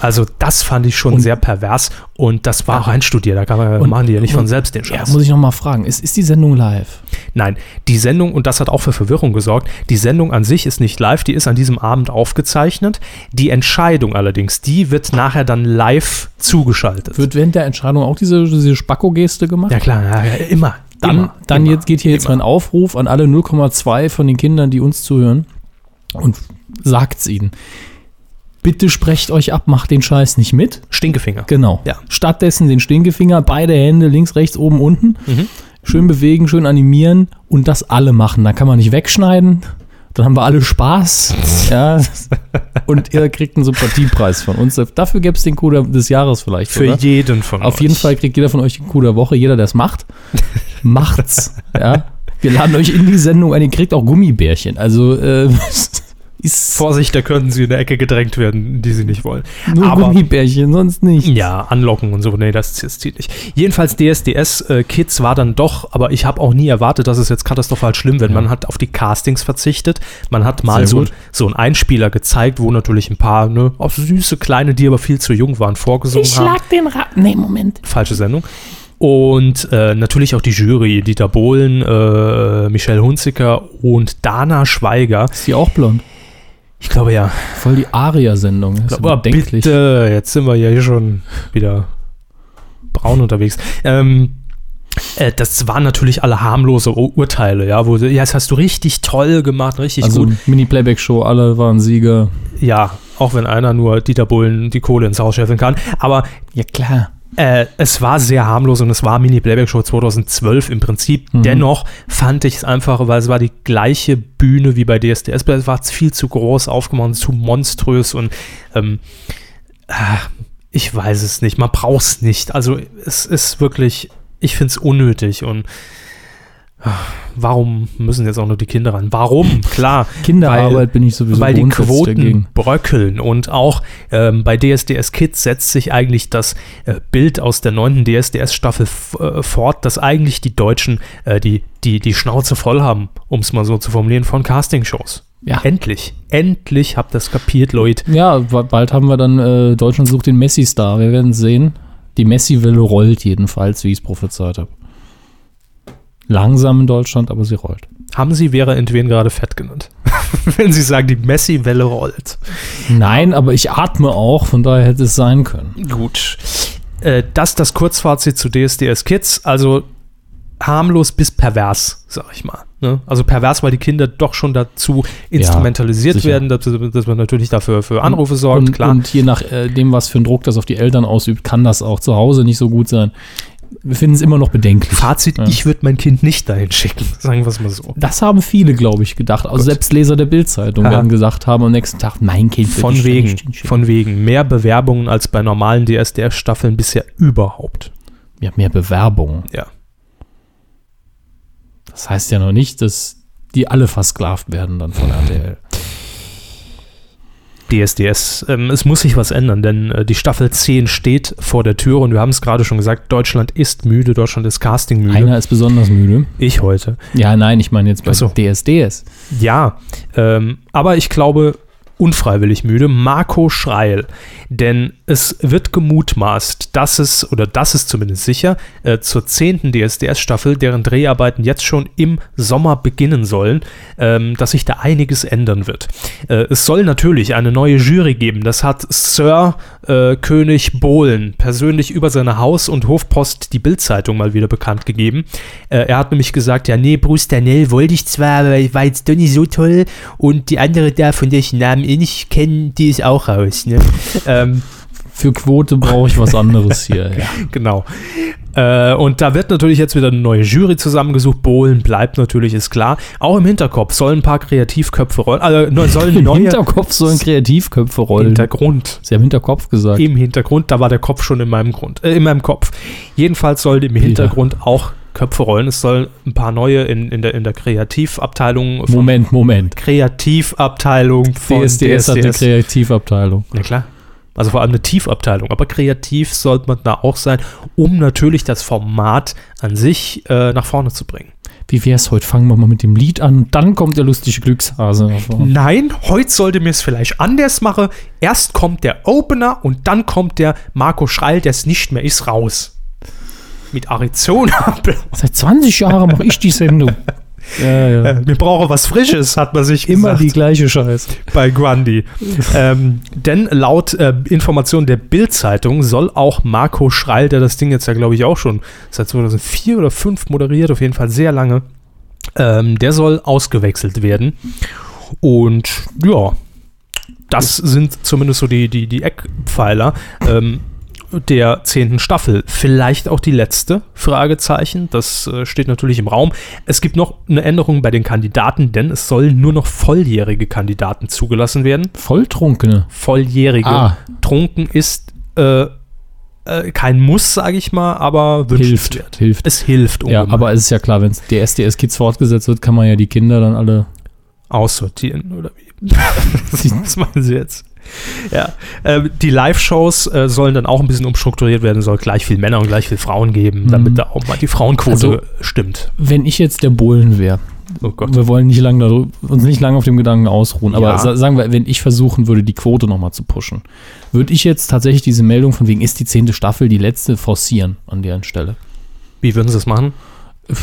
Also das fand ich schon Und- sehr pervers und das war auch einstudiert. Da kann man, Und- machen die ja nicht von selbst den Ja, Scheiß. muss ich noch mal fragen. Ist, ist die Sendung live? Nein, die Sendung, und das hat auch für Verwirrung gesorgt, die Sendung an sich ist nicht live, die ist an diesem Abend aufgezeichnet. Die Entscheidung allerdings, die wird nachher dann live zugeschaltet. Wird während der Entscheidung auch diese, diese Spacko-Geste gemacht? ja klar, ja, ja, immer. Dann, immer, dann immer, jetzt geht hier jetzt immer. mein Aufruf an alle 0,2 von den Kindern, die uns zuhören und sagt's ihnen. Bitte sprecht euch ab, macht den Scheiß nicht mit. Stinkefinger. Genau. Ja. Stattdessen den Stinkefinger, beide Hände links, rechts, oben, unten. Mhm. Schön bewegen, schön animieren und das alle machen. Da kann man nicht wegschneiden. Dann haben wir alle Spaß. ja. Und ihr kriegt einen Sympathiepreis von uns. Dafür gäbe es den Coup des Jahres vielleicht. Für oder? jeden von Auf euch. jeden Fall kriegt jeder von euch den Coup der Woche. Jeder, der es macht, macht's. ja. Wir laden euch in die Sendung ein. Ihr kriegt auch Gummibärchen. Also äh, ist Vorsicht, da könnten sie in eine Ecke gedrängt werden, die sie nicht wollen. nur Aber- Gummibärchen, sonst nicht. Ja, anlocken und so. Nee, das, das zieht nicht. Jedenfalls DSDS äh, Kids war dann doch, aber ich habe auch nie erwartet, dass es jetzt katastrophal schlimm wird. Man hat auf die Castings verzichtet. Man hat mal Sehr so, gut. so einen Einspieler gezeigt, wo natürlich ein paar ne, auch süße kleine, die aber viel zu jung waren, vorgesungen Ich haben. schlag den Rat. Nee, Moment. Falsche Sendung. Und äh, natürlich auch die Jury, Dieter Bohlen, äh, Michelle Hunziker und Dana Schweiger. Ist die auch blond? Ich glaube ja. Voll die Aria-Sendung. Das ist Aber bedenklich. bitte, jetzt sind wir ja hier schon wieder braun unterwegs. Ähm, äh, das waren natürlich alle harmlose Ur- Urteile, ja, wo, ja, das hast du richtig toll gemacht, richtig Also gut. Mini-Playback-Show, alle waren Sieger. Ja, auch wenn einer nur Dieter Bullen die Kohle ins Haus scheffeln kann. Aber Ja, klar. Äh, es war sehr harmlos und es war Mini-Playback-Show 2012 im Prinzip. Mhm. Dennoch fand ich es einfach, weil es war die gleiche Bühne wie bei DSDS, es war viel zu groß aufgemacht, zu monströs und ähm, ah, ich weiß es nicht, man braucht es nicht. Also es ist wirklich, ich finde es unnötig und warum müssen jetzt auch nur die Kinder ran? Warum? Klar. Kinderarbeit weil- bin ich sowieso weil die Quoten dagegen. bröckeln und auch ähm, bei DSDS Kids setzt sich eigentlich das äh, Bild aus der neunten DSDS-Staffel äh, fort, dass eigentlich die Deutschen äh, die, die, die Schnauze voll haben, um es mal so zu formulieren, von Castingshows. Ja. Endlich, endlich habt ihr es kapiert, Leute. Ja, ba- bald haben wir dann äh, Deutschland sucht den Messi-Star. Wir werden sehen. Die Messi-Welle rollt jedenfalls, wie ich es prophezeit habe. Langsam in Deutschland, aber sie rollt. Haben Sie Vera Entwen gerade fett genannt? Wenn Sie sagen, die Messi-Welle rollt. Nein, aber ich atme auch, von daher hätte es sein können. Gut. Äh, das das Kurzfazit zu DSDS Kids. Also harmlos bis pervers, sag ich mal. Ne? Also pervers, weil die Kinder doch schon dazu instrumentalisiert sicher. werden, dass, dass man natürlich dafür für Anrufe sorgt, und, klar. Und je nach äh, dem, was für einen Druck das auf die Eltern ausübt, kann das auch zu Hause nicht so gut sein. Wir finden es immer noch bedenklich. Fazit, Ja. ich würde mein Kind nicht dahin schicken, sagen wir es mal so. Das haben viele, glaube ich, gedacht. Also Gut. selbst Leser der Bildzeitung werden gesagt haben am nächsten Tag, mein Kind wird Von nicht wegen, von wegen. Mehr Bewerbungen als bei normalen DSDS-Staffeln bisher überhaupt. Ja, mehr Bewerbungen. Ja. Das heißt ja noch nicht, dass die alle versklavt werden dann von RTL. DSDS. Ähm, es muss sich was ändern, denn äh, die Staffel 10 steht vor der Tür und wir haben es gerade schon gesagt, Deutschland ist müde, Deutschland ist castingmüde. Einer ist besonders müde. Ich heute. Ja, nein, ich meine jetzt bei so. DSDS. Ja, ähm, aber ich glaube, unfreiwillig müde, Marco Schreil. Denn es wird gemutmaßt, dass es, oder das ist zumindest sicher, äh, zur 10. DSDS-Staffel, deren Dreharbeiten jetzt schon im Sommer beginnen sollen, ähm, dass sich da einiges ändern wird. Äh, es soll natürlich eine neue Jury geben. Das hat Sir äh, König Bohlen persönlich über seine Haus- und Hofpost die Bildzeitung mal wieder bekannt gegeben. Äh, er hat nämlich gesagt, ja, nee, Bruce Danell wollte ich zwar, aber war jetzt doch nicht so toll und die andere da, von der ich Namen eh nicht kenne, die ist auch raus. Ne? ähm, Für Quote brauche ich was anderes hier. Ja. genau. Äh, und da wird natürlich jetzt wieder eine neue Jury zusammengesucht. Bohlen bleibt natürlich, ist klar. Auch im Hinterkopf sollen ein paar Kreativköpfe rollen. Also ne- sollen Im neue Hinterkopf sollen Kreativköpfe rollen. Hintergrund. Sie haben Hinterkopf gesagt. Im Hintergrund, da war der Kopf schon in meinem Grund, äh, in meinem Kopf. Jedenfalls soll im Hintergrund auch Köpfe rollen. Es sollen ein paar neue in, in, der, in der Kreativabteilung Moment, Moment. Kreativabteilung von DSDS hat eine Kreativabteilung. Ja klar. Also vor allem eine Tiefabteilung. Aber kreativ sollte man da auch sein, um natürlich das Format an sich äh, nach vorne zu bringen. Wie wär's heute? Fangen wir mal mit dem Lied an und dann kommt der lustige Glückshase. Nein, heute sollte mir es vielleicht anders machen. Erst kommt der Opener und dann kommt der Marco Schreil, der es nicht mehr ist, raus. Mit Arizona. Seit 20 Jahren mache ich die Sendung. Ja, ja. Äh, Wir brauchen was Frisches, hat man sich Immer gesagt. die gleiche Scheiße. bei Grundy. ähm, denn laut äh, Information der Bild-Zeitung soll auch Marco Schreil, der das Ding jetzt ja, glaube ich, auch schon seit 2004 oder 2005 moderiert, auf jeden Fall sehr lange, ähm, der soll ausgewechselt werden. Und ja, das sind zumindest so die, die, die Eckpfeiler. Ähm, der zehnten Staffel. Vielleicht auch die letzte? Fragezeichen. Das äh, steht natürlich im Raum. Es gibt noch eine Änderung bei den Kandidaten, denn es sollen nur noch volljährige Kandidaten zugelassen werden. Volltrunkene. Volljährige. Ah. Trunken ist äh, äh, kein Muss, sage ich mal, aber Hilft. wünschenswert. Hilft. Es hilft Ja, ungemein. aber es ist ja klar, wenn der SDS-Kids fortgesetzt wird, kann man ja die Kinder dann alle. aussortieren oder wie? Was meinen Sie jetzt? Ja, ähm, die Live-Shows äh, sollen dann auch ein bisschen umstrukturiert werden, soll gleich viel Männer und gleich viel Frauen geben, Mhm. damit da auch mal die Frauenquote Also- stimmt. Wenn ich jetzt der Bohlen wäre, Oh wir wollen nicht lange darüber- uns nicht lange auf dem Gedanken ausruhen, aber Ja. sa sagen wir, wenn ich versuchen würde, die Quote nochmal zu pushen, würde ich jetzt tatsächlich diese Meldung von wegen ist die zehnte Staffel die letzte forcieren an deren Stelle. Wie würden Sie das machen?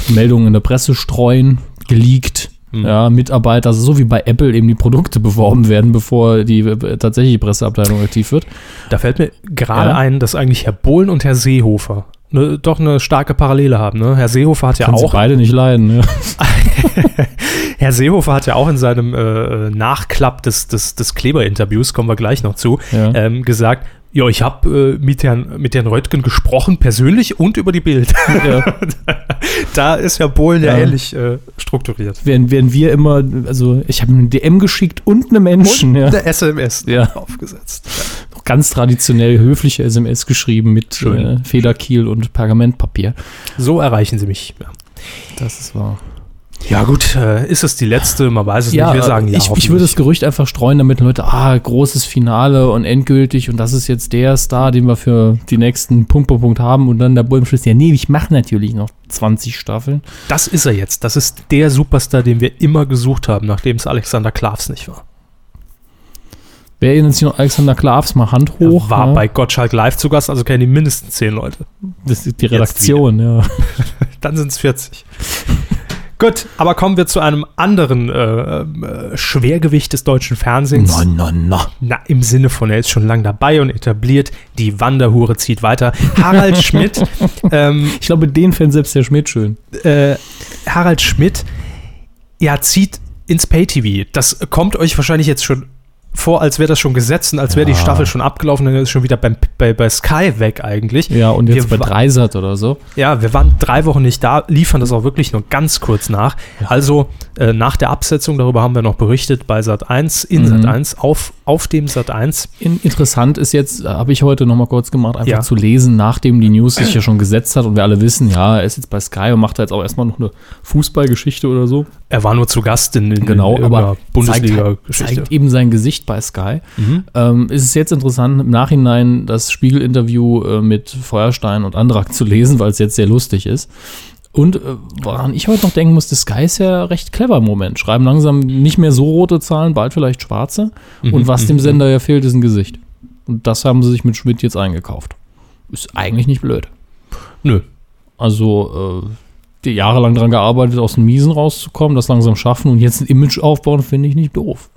Meldungen in der Presse streuen, geleakt, Mhm. ja, Mitarbeiter, also so wie bei Apple eben die Produkte beworben werden, bevor die äh, tatsächliche Presseabteilung aktiv wird. Da fällt mir gerade Ja. ein, dass eigentlich Herr Bohlen und Herr Seehofer ne, doch eine starke Parallele haben. Ne? Herr Seehofer hat ja Können sie auch beide nicht leiden. Ja. Herr Seehofer hat ja auch in seinem äh, Nachklapp des, des, des Kleber-Interviews, kommen wir gleich noch zu, Ja. ähm, gesagt, ja, ich habe äh, mit, Herrn, mit Herrn Röttgen gesprochen, persönlich und über die Bild. Ja. da ist Herr Bohlen ja, Ja. ähnlich äh, strukturiert. Während, während wir immer, also ich habe eine DM geschickt und eine Menschen, ja. Der SMS Ja. aufgesetzt. Ganz traditionell höfliche SMS geschrieben mit äh, Federkiel und Pergamentpapier. So erreichen Sie mich. Ja. Das ist wahr. Ja, gut, äh, ist es die letzte? Man weiß es Ja, nicht. Wir sagen ja. ich, ich würde das Gerücht einfach streuen, damit Leute, ah, großes Finale und endgültig und das ist jetzt der Star, den wir für die nächsten Punkt, Punkt, Punkt haben und dann der Bull ja, nee, ich mache natürlich noch 20 Staffeln. Das ist er jetzt. Das ist der Superstar, den wir immer gesucht haben, nachdem es Alexander Klavs nicht war. Wer erinnert sich noch Alexander Klavs mal Hand hoch? war ja? bei Gottschalk live zu Gast, also kennen die mindestens zehn Leute. das ist die Redaktion, ja. Dann sind es 40. Gut, aber kommen wir zu einem anderen äh, äh, Schwergewicht des deutschen Fernsehens. Na, na, na. Na, im Sinne von, er ist schon lange dabei und etabliert, die Wanderhure zieht weiter. Harald Schmidt, ähm, Ich glaube, den fände selbst der Schmidt schön. äh, Harald Schmidt, ja, zieht ins Pay-TV. Das kommt euch wahrscheinlich jetzt schon vor, als wäre das schon gesetzt und als wäre die. Staffel schon abgelaufen, dann ist es schon wieder beim, bei, bei Sky weg eigentlich. Ja, und jetzt Wir bei Dreisat oder so. Ja, wir waren drei Wochen nicht da, liefern das auch wirklich nur ganz kurz nach. Also äh, nach der Absetzung, darüber haben wir noch berichtet, bei Sat 1, in Mhm. Sat 1, auf, auf dem Sat 1. In, interessant ist jetzt, äh, habe ich heute noch mal kurz gemacht, einfach Ja. zu lesen, nachdem die News sich ja schon gesetzt hat und wir alle wissen, ja, er ist jetzt bei Sky und macht da jetzt auch erstmal noch eine Fußballgeschichte oder so. Er war nur zu Gast in, in Genau, in aber irgendeiner zeigt, Bundesliga-Geschichte. zeigt eben sein Gesicht bei Sky. Mhm. Ähm, ist es jetzt interessant, im Nachhinein das Spiegel-Interview äh, mit Feuerstein und Andrak zu lesen, weil es jetzt sehr lustig ist. Und äh, woran ich heute noch denken musste, Sky ist ja recht clever im Moment. Schreiben langsam nicht mehr so rote Zahlen, bald vielleicht schwarze. Mhm, Und was dem Sender ja fehlt, ist ein Gesicht. Und das haben sie sich mit Schmidt jetzt eingekauft. Ist eigentlich nicht blöd. Nö. Also, äh, die jahrelang daran gearbeitet, aus dem Miesen rauszukommen, das langsam schaffen und jetzt ein Image aufbauen, finde ich nicht doof.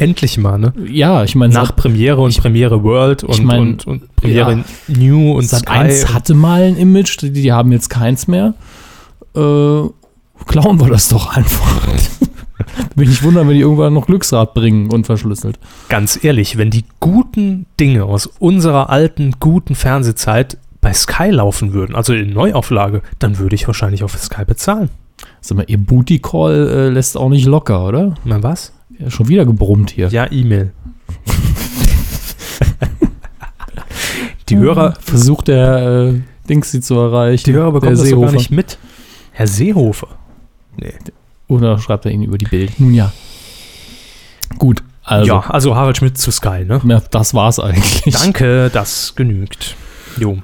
Endlich mal, ne? Ja, ich meine, Nach Premiere und ich- Premiere World und, ich mein, und, und Premiere ja. New und Sat Sky. 1 und- hatte mal ein Image, die, die haben jetzt keins mehr. Äh, klauen wir das doch einfach. Bin ich wundern, wenn die irgendwann noch Glücksrad bringen unverschlüsselt. Ganz ehrlich, wenn die guten Dinge aus unserer alten, guten Fernsehzeit bei Sky laufen würden, also in Neuauflage, dann würde ich wahrscheinlich auf Sky bezahlen. Sag mal, ihr Booty Call äh, lässt auch nicht locker, oder? Na was? Ja, schon wieder gebrummt hier. Ja, E-Mail. die Hörer, versucht der äh, Dings sie zu erreichen. die Hörer bekommen das gar Seehofer. nicht mit. Herr Seehofer. Nee. Oder schreibt er ihn über die Bild? Nun ja. Gut, also, ja, also Harald Schmidt zu Sky, ne? ja, das war's eigentlich. Danke, das genügt. Jo.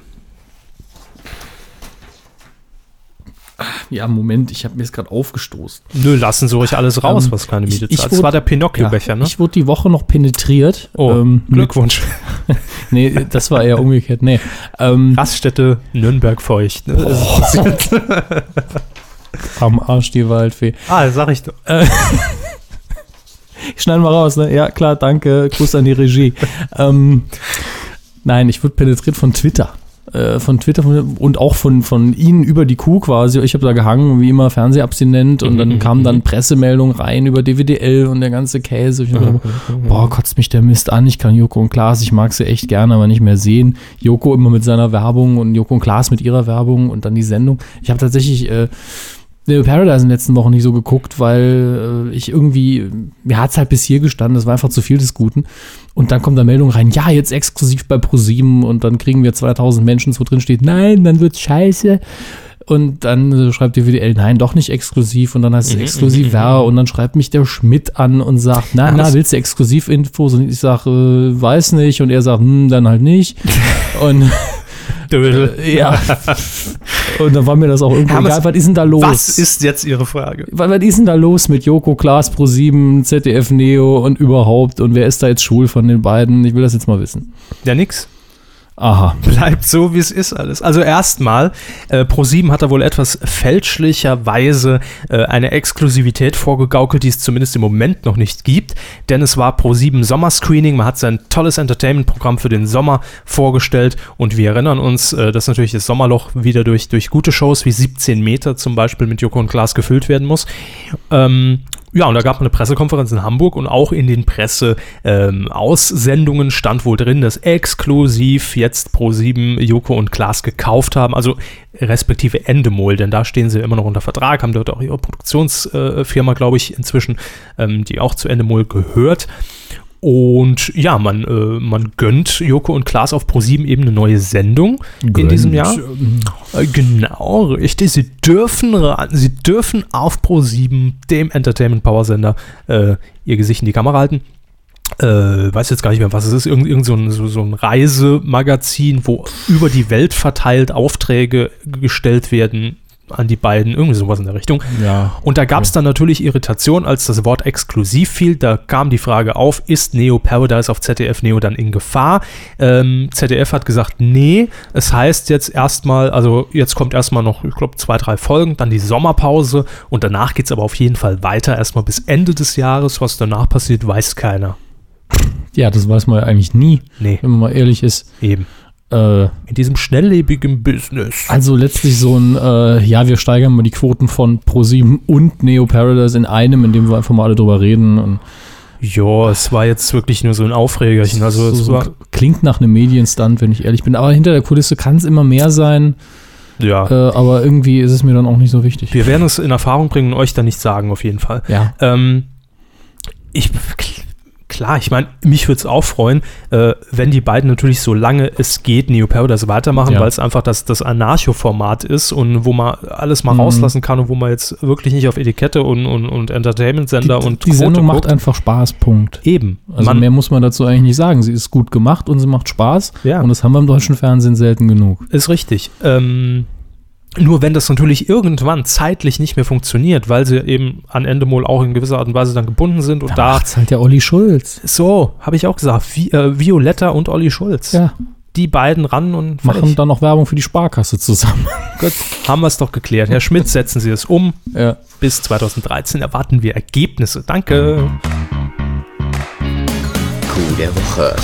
Ja, Moment, ich habe mir jetzt gerade aufgestoßen. Nö, lassen Sie ruhig alles raus, Ähm, was keine ich- Miete ich zahlt. Das war der Pinocchio-Becher, ne? Ich wurde die Woche noch penetriert. Oh, ähm, Glückwunsch. nee, das war eher umgekehrt. Nee. Ähm, Raststätte Nürnberg feucht. Ne? am Arsch die Waldfee. Ah, sag ich doch. Schneiden wir raus, ne? Ja, klar, danke. Gruß an die Regie. ähm, nein, ich wurde penetriert von Twitter. Äh, von Twitter von, und auch von, von Ihnen über die Kuh quasi. Ich habe da gehangen, wie immer, Fernsehabstinent und dann Mhm, kam mhm, dann Pressemeldung rein über DWDL und der ganze Käse. Ich gedacht, boah, kotzt mich der Mist an. Ich kann Joko und Klaas, ich mag sie echt gerne, aber nicht mehr sehen. Joko immer mit seiner Werbung und Joko und Klaas mit ihrer Werbung und dann die Sendung. Ich habe tatsächlich äh, The Paradise in den letzten Wochen nicht so geguckt, weil äh, ich irgendwie, mir hat es halt bis hier gestanden, das war einfach zu viel des Guten. Und dann kommt da Meldung rein, ja, jetzt exklusiv bei ProSieben und dann kriegen wir 2000 Menschen, wo drin steht, nein, dann wird's scheiße. Und dann äh, schreibt die WDL, nein, doch nicht exklusiv. Und dann heißt es Mhm, exklusiver. Und dann schreibt mich der Schmidt an und sagt, na, na, willst du Exklusivinfos? Und ich sage, äh, weiß nicht. Und er sagt, hm, dann halt nicht. Und Dödel. ja. und dann war mir das auch irgendwie Hermes, egal. Was ist denn da los? Was ist jetzt Ihre Frage? was, was ist denn da los mit Joko, Klaas, Pro7, ZDF Neo und überhaupt? Und wer ist da jetzt schwul von den beiden? Ich will das jetzt mal wissen. Ja, nix. Aha. Bleibt so, wie es ist alles. Also erstmal, äh, ProSieben hat da wohl etwas fälschlicherweise äh, eine Exklusivität vorgegaukelt, die es zumindest im Moment noch nicht gibt. Denn es war ProSieben Sommerscreening. Man hat sein tolles Entertainment-Programm für den Sommer vorgestellt. Und wir erinnern uns, äh, dass natürlich das Sommerloch wieder durch, durch gute Shows wie 17 Meter zum Beispiel mit Joko und Klaas gefüllt werden muss. Ähm, ja, und da gab es eine Pressekonferenz in Hamburg und auch in den Presse-Aussendungen stand wohl drin, dass exklusiv jetzt Pro7 Joko und Klaas gekauft haben, also respektive Endemol, denn da stehen sie immer noch unter Vertrag, haben dort auch ihre Produktionsfirma, glaube ich, inzwischen, ähm, die auch zu Endemol gehört. Und ja, man, äh, man gönnt Joko und Klaas auf Pro7 eben eine neue Sendung in Gönnt. diesem Jahr. Äh, Genau, richtig. Sie dürfen, sie dürfen auf Pro7, dem Entertainment Power Sender, äh, ihr Gesicht in die Kamera halten. Äh, weiß jetzt gar nicht mehr, was es ist. Irgend, irgend so, ein, so, so ein Reisemagazin, wo über die Welt verteilt Aufträge gestellt werden an die beiden, irgendwie sowas in der Richtung. Ja. Und da gab es dann natürlich Irritation, als das Wort exklusiv fiel. Da kam die Frage auf, ist Neo Paradise auf ZDF Neo dann in Gefahr? Ähm, ZDF hat gesagt, nee. Es heißt jetzt erstmal, also jetzt kommt erstmal noch, ich glaube, zwei, drei Folgen, dann die Sommerpause und danach geht es aber auf jeden Fall weiter, erstmal bis Ende des Jahres. Was danach passiert, weiß keiner. Ja, das weiß man ja eigentlich nie, Nee, wenn man mal ehrlich ist. eben. Äh, In diesem schnelllebigen Business. also letztlich so ein, äh, ja, wir steigern mal die Quoten von Pro7 und Neo Paradise in einem, indem wir einfach mal alle drüber reden. Und Ja, es war jetzt wirklich nur so ein Aufregerchen. Also so, so klingt nach einem Medienstand, wenn ich ehrlich bin. Aber hinter der Kulisse kann es immer mehr sein. ja. Äh, aber irgendwie ist es mir dann auch nicht so wichtig. Wir werden es in Erfahrung bringen und euch dann nicht sagen, auf jeden Fall. Ja. Ähm, ich, klar, ich meine, mich würde es auch freuen, äh, wenn die beiden natürlich so lange es geht Neo Paradise weitermachen, Ja. weil es einfach das, das Anarcho-Format ist und wo man alles mal Mhm. rauslassen kann und wo man jetzt wirklich nicht auf Etikette und, und, und Entertainment-Sender die, und die Sendung macht einfach Spaß, Punkt. Eben. Also man, mehr muss man dazu eigentlich nicht sagen. Sie ist gut gemacht und sie macht Spaß. Ja. Und das haben wir im deutschen Fernsehen selten genug. Ist richtig. Ähm, nur wenn das natürlich irgendwann zeitlich nicht mehr funktioniert, weil sie eben an Endemol auch in gewisser Art und Weise dann gebunden sind und da, macht's halt der Olli Schulz. so, habe ich auch gesagt, Vi äh, Violetta und Olli Schulz. Ja, Die beiden ran und machen fertig. dann noch Werbung für die Sparkasse zusammen. Gut, haben wir es doch geklärt. Herr Schmidt, setzen Sie es um. Ja. Bis 2013 erwarten wir Ergebnisse. Danke. Coup der Woche.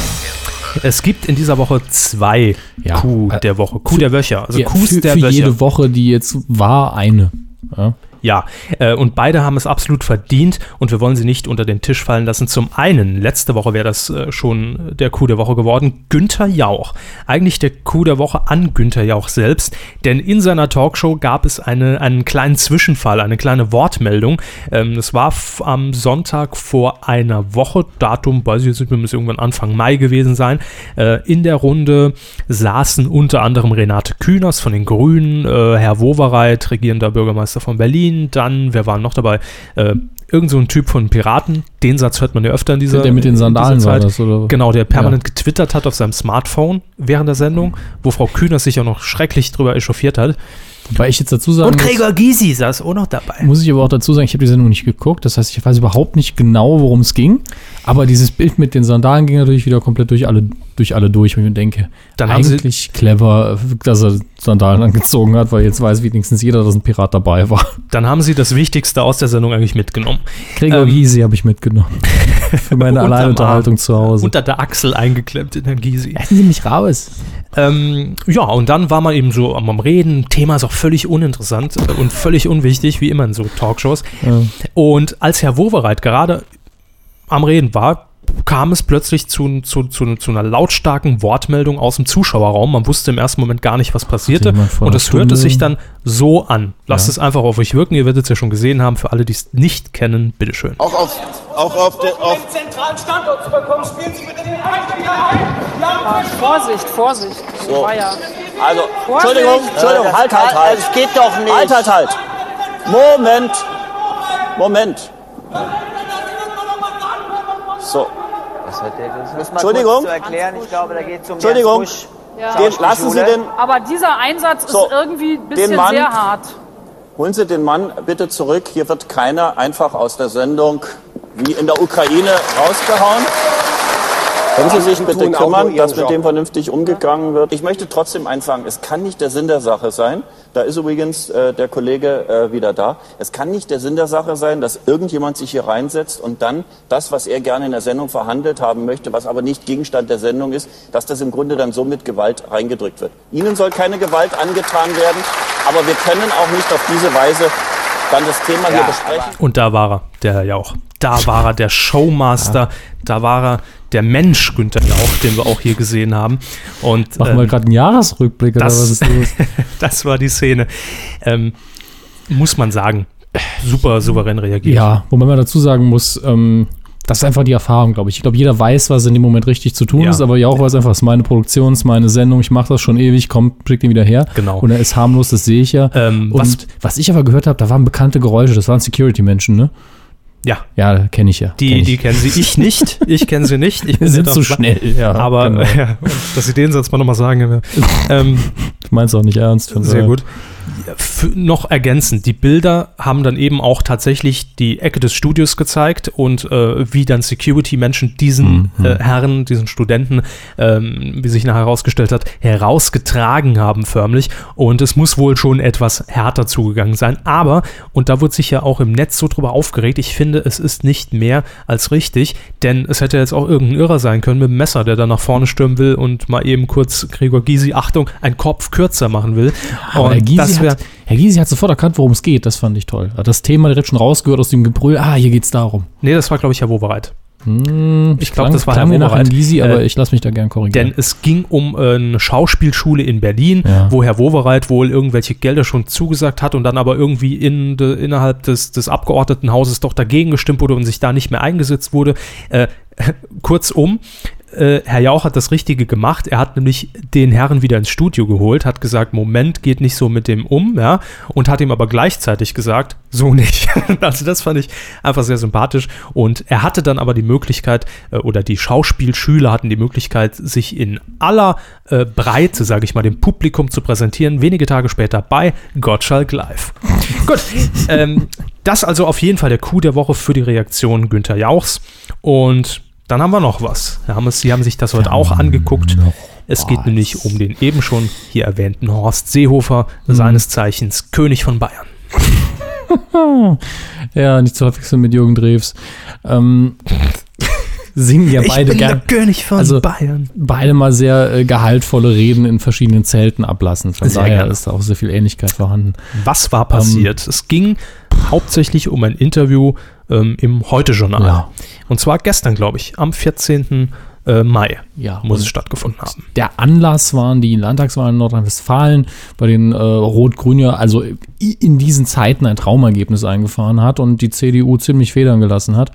Es gibt in dieser Woche zwei Ja. Coup Äh, der Woche. Coup der Wöcher. Also für, der für Wöcher. jede Woche, die jetzt war, eine. Ja. Ja, äh, und beide haben es absolut verdient und wir wollen sie nicht unter den Tisch fallen lassen. Zum einen, letzte Woche wäre das äh, schon der Coup der Woche geworden, Günther Jauch. Eigentlich der Coup der Woche an Günther Jauch selbst, denn in seiner Talkshow gab es eine, einen kleinen Zwischenfall, eine kleine Wortmeldung. Ähm, das war am Sonntag vor einer Woche, Datum weiß ich jetzt nicht mehr, muss irgendwann Anfang Mai gewesen sein. Äh, in der Runde saßen unter anderem Renate Künast von den Grünen, Herr Wowereit, regierender Bürgermeister von Berlin, dann, wer war noch dabei? Äh, irgend so ein Typ von Piraten. Den Satz hört man ja öfter in dieser Der mit den Sandalen war das, oder? Genau, der permanent getwittert hat auf seinem Smartphone während der Sendung, wo Frau Kühners sich auch noch schrecklich drüber echauffiert hat. Wobei ich jetzt dazu sagen Und Gregor Gysi saß auch noch dabei. muss ich aber auch dazu sagen, ich habe die Sendung nicht geguckt. Das heißt, ich weiß überhaupt nicht genau, worum es ging. Aber dieses Bild mit den Sandalen ging natürlich wieder komplett durch alle, durch alle durch, wo ich mir denke, Dann haben sie, eigentlich clever, dass er Sandalen angezogen hat, weil jetzt weiß wenigstens jeder, dass ein Pirat dabei war. dann haben sie das Wichtigste aus der Sendung eigentlich mitgenommen. Gregor Ähm, Gysi habe ich mitgenommen. Für meine Alleinunterhaltung zu Hause. Unter der Achsel eingeklemmt in Herrn Gysi. Lassen Sie mich raus. Ähm, ja, und dann war man eben so am, am Reden. Thema ist auch völlig uninteressant äh, und völlig unwichtig, wie immer in so Talkshows. Ja. Und als Herr Wowereit gerade am Reden war, kam es plötzlich zu, zu, zu, zu einer lautstarken Wortmeldung aus dem Zuschauerraum. Man wusste im ersten Moment gar nicht, was passierte. Und es hörte Stunde- sich dann so an. Lasst Ja. es einfach auf euch wirken. Ihr werdet es ja schon gesehen haben. Für alle, die es nicht kennen, bitteschön. Auch auf, auch auf, der, auf einen zentralen Standort zu bekommen, spielen Sie bitte den Einstieg ein. Ja, Vorsicht, Vorsicht. So. Also, Vorsicht. Entschuldigung, Entschuldigung, halt, kann- halt, halt. das geht doch nicht. Halt, halt, halt. Moment. Moment. So, Entschuldigung. Zu erklären. Ich glaube, da geht es um Entschuldigung. Ja. Den, lassen Sie den, Aber dieser Einsatz So, ist irgendwie ein bisschen Mann- sehr hart. holen Sie den Mann bitte zurück. Hier wird keiner einfach aus der Sendung wie in der Ukraine rausgehauen. Können Sie sich bitte kümmern, dass mit dem vernünftig umgegangen wird? Ich möchte trotzdem einfangen, es kann nicht der Sinn der Sache sein. Da ist übrigens äh, der Kollege äh, wieder da. Es kann nicht der Sinn der Sache sein, dass irgendjemand sich hier reinsetzt und dann das, was er gerne in der Sendung verhandelt haben möchte, was aber nicht Gegenstand der Sendung ist, dass das im Grunde dann so mit Gewalt reingedrückt wird. Ihnen soll keine Gewalt angetan werden, aber wir können auch nicht auf diese Weise dann das Thema hier besprechen. Und da war er, der Herr Jauch. Da war er, der Showmaster. Da war er, der Mensch Günther Jauch, den wir auch hier gesehen haben. Und Machen wir ähm, gerade einen Jahresrückblick oder das- was ist los? das war die Szene. Ähm, muss man sagen, super souverän reagiert. Ja, wobei man dazu sagen muss, ähm, Das ist einfach die Erfahrung, glaube ich. Ich glaube, jeder weiß, was in dem Moment richtig zu tun Ja. ist, aber ja auch weiß einfach, es ist meine Produktion, es ist meine Sendung, ich mache das schon ewig, komm, schick den wieder her. Genau. Und er ist harmlos, das sehe ich ja. Ähm, Und was- was, ich aber gehört habe, da waren bekannte Geräusche, das waren Security-Menschen, ne? Ja, Ja, kenne ich ja. die, kenn ich. die kennen sie. Ich nicht. Ich kenne sie nicht. Ich Wir sind zu auf- schnell, ja. Aber genau. ja, dass sie den Satz mal nochmal sagen. ähm, ich mein's auch nicht ernst. Sehr gut. Noch ergänzend, die Bilder haben dann eben auch tatsächlich die Ecke des Studios gezeigt und äh, wie dann Security-Menschen diesen Mhm. äh, Herren, diesen Studenten, ähm, wie sich nachher herausgestellt hat, herausgetragen haben förmlich. Und es muss wohl schon etwas härter zugegangen sein. Aber, und da wurde sich ja auch im Netz so drüber aufgeregt, ich finde, es ist nicht mehr als richtig, denn es hätte jetzt auch irgendein Irrer sein können mit dem Messer, der da nach vorne stürmen will und mal eben kurz Gregor Gysi, Achtung, einen Kopf kürzer machen will. Aber Und Gysi, wär, hat, Herr Gysi hat sofort erkannt, worum es geht. Das fand ich toll. Hat das Thema direkt schon rausgehört aus dem Gebrüll. Ah, hier geht's darum. nee, das war, glaube ich, Herr Wowereit. Hm, Ich glaub, klang- das war Herr Wowereit. Gysi, aber Äh, ich lasse mich da gern korrigieren. Denn es ging um äh, eine Schauspielschule in Berlin, Ja. wo Herr Wowereit wohl irgendwelche Gelder schon zugesagt hat und dann aber irgendwie in de, innerhalb des, des Abgeordnetenhauses doch dagegen gestimmt wurde und sich da nicht mehr eingesetzt wurde. Äh, kurzum, äh, Herr Jauch hat das Richtige gemacht. Er hat nämlich den Herren wieder ins Studio geholt, hat gesagt, Moment, geht nicht so mit dem um, ja, und hat ihm aber gleichzeitig gesagt, so nicht. also das fand ich einfach sehr sympathisch. Und er hatte dann aber die Möglichkeit, äh, oder die Schauspielschüler hatten die Möglichkeit, sich in aller äh, Breite, sage ich mal, dem Publikum zu präsentieren, wenige Tage später bei Gottschalk Live. Gut, ähm, das also auf jeden Fall der Coup der Woche für die Reaktion Günther Jauchs. Und dann haben wir noch was. Herr Hammes, Sie haben sich das heute auch angeguckt. Es geht nämlich um den eben schon hier erwähnten Horst Seehofer, seines Zeichens König von Bayern. ja, nicht zu verwechseln mit Jürgen Drews. Ähm, singen ja beide gern. König von Also- Bayern. Beide mal sehr äh, gehaltvolle Reden in verschiedenen Zelten ablassen. Von Sehr daher gerne. ist da auch sehr viel Ähnlichkeit vorhanden. Was war passiert? es ging hauptsächlich um ein Interview ähm, im Heute-Journal. Ja. Und zwar gestern, glaube ich, am 14. Äh, Mai Ja, muss es stattgefunden haben. Der Anlass waren die Landtagswahlen in Nordrhein-Westfalen, bei denen äh, Rot-Grün ja also in diesen Zeiten ein Traumergebnis eingefahren hat und die CDU ziemlich federn gelassen hat.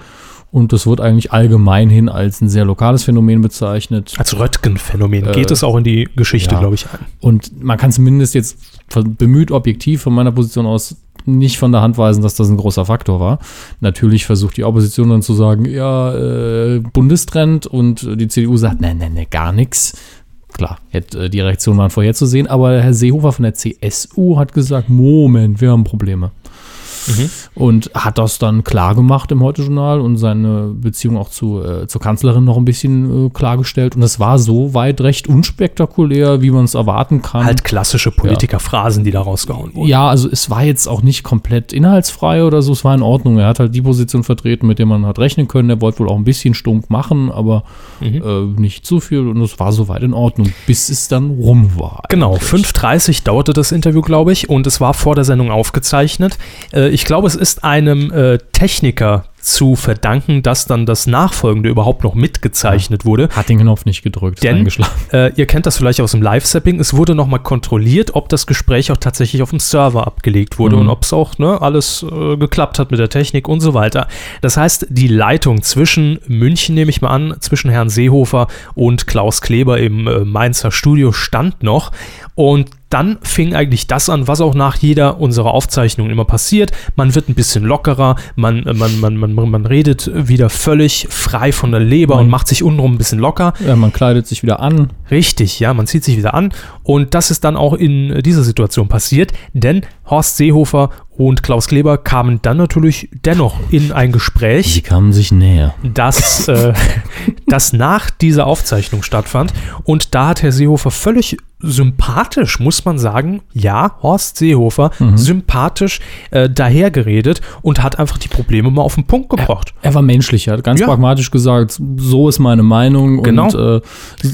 Und das wird eigentlich allgemein hin als ein sehr lokales Phänomen bezeichnet. Als Röttgen-Phänomen Äh, geht es auch in die Geschichte, ja. glaube ich, ein. Und man kann zumindest jetzt bemüht objektiv von meiner Position aus nicht von der Hand weisen, dass das ein großer Faktor war. Natürlich versucht die Opposition dann zu sagen, ja, äh, Bundestrend und die CDU sagt, nein, nein, nein, gar nichts. Klar, äh, die Reaktionen waren vorherzusehen, aber Herr Seehofer von der CSU hat gesagt, Moment, wir haben Probleme. Und hat das dann klar gemacht im Heute-Journal und seine Beziehung auch zu, äh, zur Kanzlerin noch ein bisschen äh, klargestellt. Und es war so weit recht unspektakulär, wie man es erwarten kann. Halt klassische Politikerphrasen, die da rausgehauen wurden. Ja, also es war jetzt auch nicht komplett inhaltsfrei oder so, es war in Ordnung. Er hat halt die Position vertreten, mit der man hat rechnen können. Er wollte wohl auch ein bisschen stumpf machen, aber Mhm. äh, nicht zu viel und es war soweit in Ordnung, bis es dann rum war. Genau, eigentlich. 5.30 dauerte das Interview, glaube ich, und es war vor der Sendung aufgezeichnet. Äh, ich glaube, es ist einem äh, Techniker zu verdanken, dass dann das Nachfolgende überhaupt noch mitgezeichnet wurde. Hat den Knopf nicht gedrückt, Denn, äh, ihr kennt das vielleicht aus dem Live-Sapping, es wurde nochmal kontrolliert, ob das Gespräch auch tatsächlich auf dem Server abgelegt wurde Mhm. und ob es auch ne, alles äh, geklappt hat mit der Technik und so weiter. Das heißt, die Leitung zwischen München, nehme ich mal an, zwischen Herrn Seehofer und Klaus Kleber im äh, Mainzer Studio stand noch und dann fing eigentlich das an, was auch nach jeder unserer Aufzeichnungen immer passiert. Man wird ein bisschen lockerer, man, man, man, man, man redet wieder völlig frei von der Leber und Mhm. macht sich untenrum ein bisschen locker. Ja, man kleidet sich wieder an. Richtig, ja, man zieht sich wieder an. Und das ist dann auch in dieser Situation passiert, denn Horst Seehofer und Klaus Kleber kamen dann natürlich dennoch in ein Gespräch, kamen sich näher. das, äh, das nach dieser Aufzeichnung stattfand. Und da hat Herr Seehofer völlig sympathisch, muss man sagen, ja, Horst Seehofer, sympathisch äh, dahergeredet und hat einfach die Probleme mal auf den Punkt gebracht. Er war menschlich, er hat ganz Ja. pragmatisch gesagt, so ist meine Meinung Genau. und äh,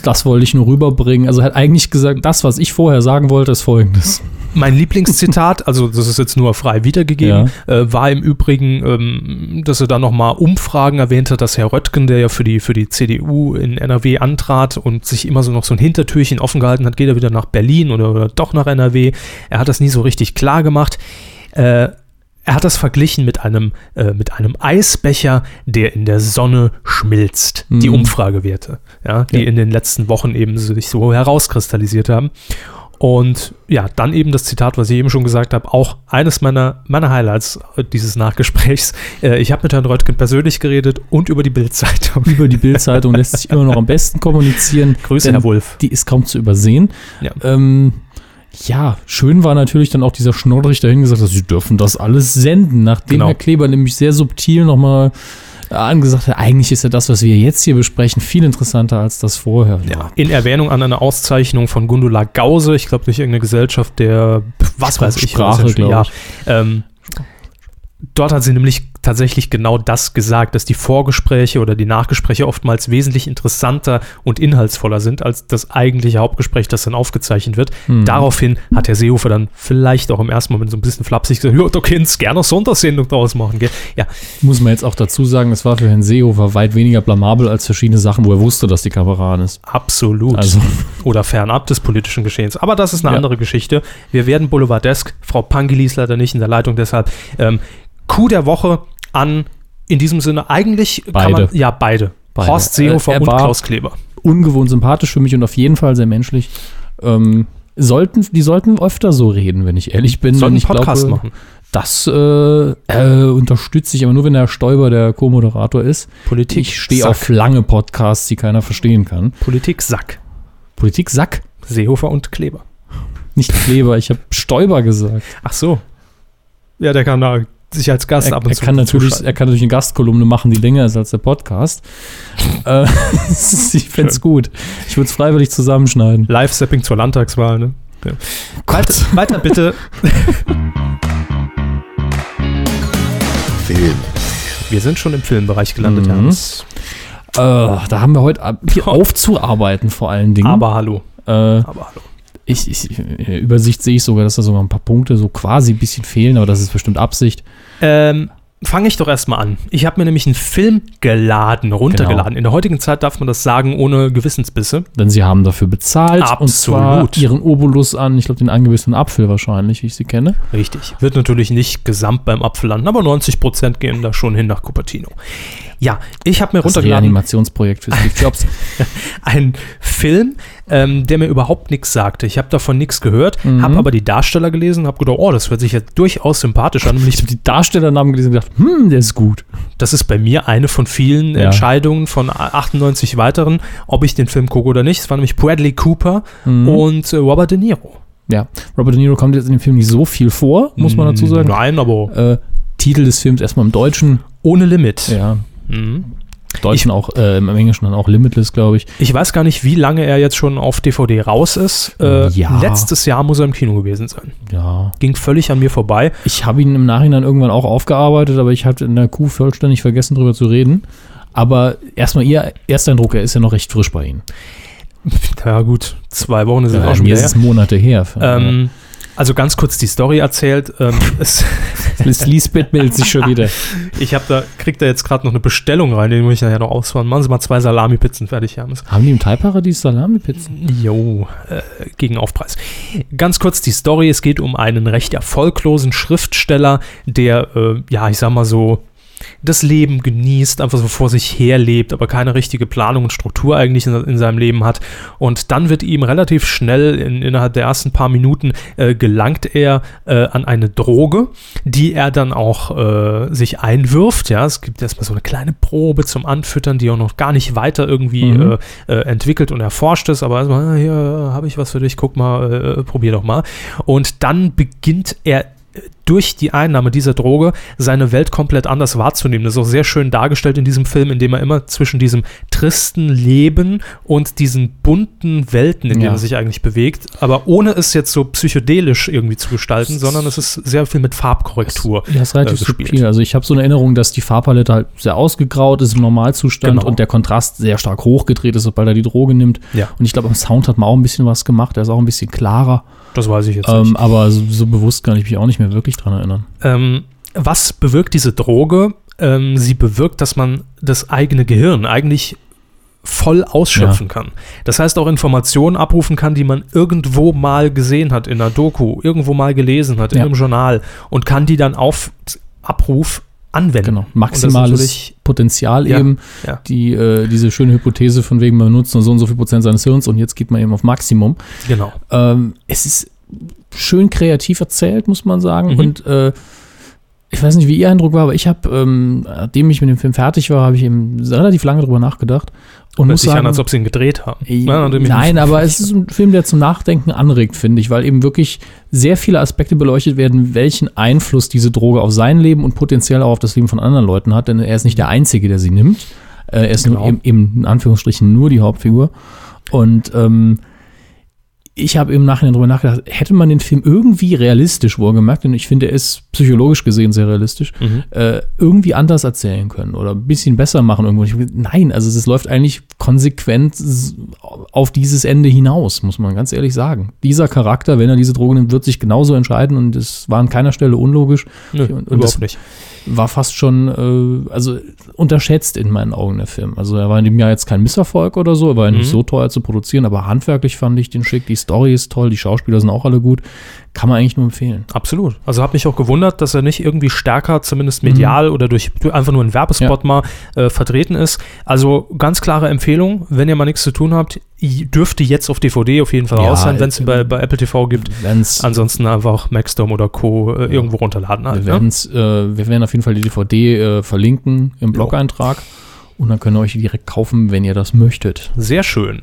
das wollte ich nur rüberbringen. Also er hat eigentlich gesagt, das, was ich vorher sagen wollte, ist folgendes. Mein Lieblingszitat, also das ist jetzt nur frei wiedergegeben, äh, war im Übrigen, ähm, dass er da nochmal Umfragen erwähnt hat, dass Herr Röttgen, der ja für die, für die CDU in NRW antrat und sich immer so noch so ein Hintertürchen offen gehalten hat, geht er wieder nach Berlin oder, oder doch nach NRW. Er hat das nie so richtig klar gemacht. Äh, er hat das verglichen mit einem, äh, mit einem Eisbecher, der in der Sonne schmilzt. Die Mhm. Umfragewerte, ja, die Ja. in den letzten Wochen eben sich so herauskristallisiert haben. Und ja, dann eben das Zitat, was ich eben schon gesagt habe, auch eines meiner, meiner Highlights äh, dieses Nachgesprächs. Äh, ich habe mit Herrn Reutgen persönlich geredet und über die Bildzeitung. Über die Bildzeitung lässt sich immer noch am besten kommunizieren. Grüße, Herr Wulff. Die ist kaum zu übersehen. Ja. Ähm, ja, schön war natürlich dann auch dieser Schnorrich dahin gesagt, dass sie dürfen das alles senden, nachdem Genau. Herr Kleber nämlich sehr subtil nochmal angesagt hat, eigentlich ist ja das, was wir jetzt hier besprechen, viel interessanter als das vorher. Ja, in Erwähnung an eine Auszeichnung von Gundula Gause, ich glaube durch irgendeine Gesellschaft der, was weiß ich, Sprache, was ja- ich. ähm, dort hat sie nämlich tatsächlich genau das gesagt, dass die Vorgespräche oder die Nachgespräche oftmals wesentlich interessanter und inhaltsvoller sind als das eigentliche Hauptgespräch, das dann aufgezeichnet wird. Hm. Daraufhin hat Herr Seehofer dann vielleicht auch im ersten Moment so ein bisschen flapsig gesagt, ja, da kannst gerne eine Sondersendung daraus machen, gell? Ja, Muss man jetzt auch dazu sagen, es war für Herrn Seehofer weit weniger blamabel als verschiedene Sachen, wo er wusste, dass die Kamera an ist. Absolut. Also- Oder fernab des politischen Geschehens. Aber das ist eine Ja. andere Geschichte. Wir werden Boulevardesk. Frau Pangeli ist leider nicht in der Leitung, deshalb ähm, Coup der Woche an, in diesem Sinne, eigentlich kann Beide. man, ja, beide. Beide. Horst Seehofer Äh, und Klaus Kleber. Ungewohnt sympathisch für mich und auf jeden Fall sehr menschlich. Ähm, sollten, die sollten öfter so reden, wenn ich ehrlich bin. Sollten ich Podcast glaube, machen. Das äh, äh, unterstütze ich, aber nur wenn der Stoiber der Co-Moderator ist. Politik Ich stehe auf lange Podcasts, die keiner verstehen kann. Politik Sack. Politik Sack, Seehofer und Kleber. nicht Kleber. Ich habe Stoiber gesagt. Ach so. Ja, der kann da sich als Gast Er, ab und er, zu kann natürlich, er kann natürlich eine Gastkolumne machen, die länger ist als der Podcast. äh, ich fände es gut. Ich würde es freiwillig zusammenschneiden. Live-Sapping zur Landtagswahl, ne? Ja. Weiter, weiter bitte. Film. Wir sind schon im Filmbereich gelandet, Mhm. Hans. Äh, da haben wir heute viel aufzuarbeiten, vor allen Dingen. Aber hallo. äh, Aber hallo. ich, ich, in der Übersicht sehe ich sogar, dass da sogar ein paar Punkte so quasi ein bisschen fehlen, aber das ist bestimmt Absicht. Ähm, fange ich doch erstmal an. Ich habe mir nämlich einen Film geladen, runtergeladen. In der heutigen Zeit darf man das sagen ohne Gewissensbisse. Denn sie haben dafür bezahlt. Und Absolut. zwar ihren Obolus an, ich glaube, den angebissenen Apfel wahrscheinlich, wie ich sie kenne. Richtig. Wird natürlich nicht gesamt beim Apfel landen, aber 90% gehen da schon hin nach Cupertino. Ja, ich habe mir Das runtergeladen Reanimationsprojekt für Steve Jobs. einen Film, ähm, der mir überhaupt nichts sagte. Ich habe davon nichts gehört, Mhm. habe aber die Darsteller gelesen, habe gedacht, oh, das hört sich ja durchaus sympathisch an. Nämlich Ich habe die Darstellernamen gelesen und gedacht, hm, der ist gut. Das ist bei mir eine von vielen Ja. Entscheidungen von 98 weiteren, ob ich den Film gucke oder nicht. Es war nämlich Bradley Cooper Mhm. und äh, Robert De Niro. Ja, Robert De Niro kommt jetzt in dem Film nicht so viel vor, muss man dazu sagen. Nein, aber Äh, Titel des Films erstmal im Deutschen. ohne Limit. Ja, Mhm. Deutschen auch, äh, im Englischen dann auch Limitless, glaube ich. Ich weiß gar nicht, wie lange er jetzt schon auf DVD raus ist. Äh, Ja. Letztes Jahr muss er im Kino gewesen sein. Ja. Ging völlig an mir vorbei. Ich habe ihn im Nachhinein irgendwann auch aufgearbeitet, aber ich hatte in der Kuh vollständig vergessen, drüber zu reden. Aber erstmal Ihr Ersteindruck, er ist ja noch recht frisch bei Ihnen. Ja gut, zwei Wochen ist es Ja, auch schon mir ist es Monate her. Ähm, also ganz kurz die Story erzählt. Ähm, es, Lisbeth meldet sich schon wieder. ich habe da, krieg da jetzt gerade noch eine Bestellung rein, den muss ich nachher noch ausfahren. Machen Sie mal zwei Salami-Pizzen fertig, Hermes. Haben die im Thai-Paradies Salami-Pizzen? Jo, äh, gegen Aufpreis. Ganz kurz die Story. Es geht um einen recht erfolglosen Schriftsteller, der, äh, ja, ich sag mal so, das Leben genießt, einfach so vor sich her lebt, aber keine richtige Planung und Struktur eigentlich in, in seinem Leben hat. Und dann wird ihm relativ schnell, in, innerhalb der ersten paar Minuten, äh, gelangt er äh, an eine Droge, die er dann auch äh, sich einwirft. Ja, es gibt erstmal so eine kleine Probe zum Anfüttern, die auch noch gar nicht weiter irgendwie Mhm. äh, äh, entwickelt und erforscht ist, aber erstmal, ah, hier habe ich was für dich, guck mal, äh, probier doch mal. Und dann beginnt er äh, durch die Einnahme dieser Droge seine Welt komplett anders wahrzunehmen. Das ist auch sehr schön dargestellt in diesem Film, indem er immer zwischen diesem tristen Leben und diesen bunten Welten, in denen Ja. er sich eigentlich bewegt, aber ohne es jetzt so psychedelisch irgendwie zu gestalten, sondern es ist sehr viel mit Farbkorrektur. Ja, ist relativ äh, gespielt. subtil. Also ich habe so eine Erinnerung, dass die Farbpalette halt sehr ausgegraut ist im Normalzustand Genau. und der Kontrast sehr stark hochgedreht ist, sobald er die Droge nimmt. Ja. Und ich glaube, am Sound hat man auch ein bisschen was gemacht. Der ist auch ein bisschen klarer. Das weiß ich jetzt Ähm, nicht. aber so, so bewusst kann ich mich auch nicht mehr wirklich dran erinnern. Ähm, was bewirkt diese Droge? Ähm, sie bewirkt, dass man das eigene Gehirn eigentlich voll ausschöpfen kann. Das heißt auch Informationen abrufen kann, die man irgendwo mal gesehen hat in einer Doku, irgendwo mal gelesen hat, in Ja. einem Journal und kann die dann auf Abruf anwenden. Genau, maximales Potenzial Ja, eben. ja. Die, äh, diese schöne Hypothese von wegen, man nutzt nur so und so viel Prozent seines Hirns und jetzt geht man eben auf Maximum. Genau. Ähm, es ist schön kreativ erzählt, muss man sagen. Mhm. Und äh, ich weiß nicht, wie Ihr Eindruck war, aber ich habe, ähm, nachdem ich mit dem Film fertig war, habe ich eben relativ lange drüber nachgedacht. Und muss sich an, sagen, als ob sie ihn gedreht haben. Äh, Ja, Nein, aber es ist ein Film, der zum Nachdenken anregt, finde ich, weil eben wirklich sehr viele Aspekte beleuchtet werden, welchen Einfluss diese Droge auf sein Leben und potenziell auch auf das Leben von anderen Leuten hat, denn er ist nicht der Einzige, der sie nimmt. Äh, er ist Genau. nur, eben, eben in Anführungsstrichen nur die Hauptfigur. Und ähm, ich habe im Nachhinein darüber nachgedacht, hätte man den Film irgendwie realistisch wohlgemerkt, denn ich finde, er ist psychologisch gesehen sehr realistisch, Mhm. äh, irgendwie anders erzählen können oder ein bisschen besser machen irgendwo. Ich, nein, also es läuft eigentlich konsequent auf dieses Ende hinaus, muss man ganz ehrlich sagen. Dieser Charakter, wenn er diese Droge nimmt, wird sich genauso entscheiden und es war an keiner Stelle unlogisch. Nö, und, und überhaupt das nicht. war fast schon, äh, also unterschätzt in meinen Augen der Film. Also er war in dem Jahr jetzt kein Misserfolg oder so, er war ja nicht Mhm. so teuer zu produzieren, aber handwerklich fand ich den schick, die Story ist toll, die Schauspieler sind auch alle gut. Kann man eigentlich nur empfehlen. Absolut. Also hat mich auch gewundert, dass er nicht irgendwie stärker, zumindest Mhm. medial oder durch einfach nur einen Werbespot mal äh, vertreten ist. Also ganz klare Empfehlung, wenn ihr mal nichts zu tun habt, dürfte jetzt auf DVD auf jeden Fall Ja, raus sein, wenn es ihn äh, bei, bei Apple TV gibt. Ansonsten einfach Maxdome oder Co. Äh, irgendwo runterladen halt. wir, Ne? äh, wir werden auf jeden Fall die DVD äh, verlinken im Blog-Eintrag und dann könnt ihr euch die direkt kaufen, wenn ihr das möchtet. Sehr schön.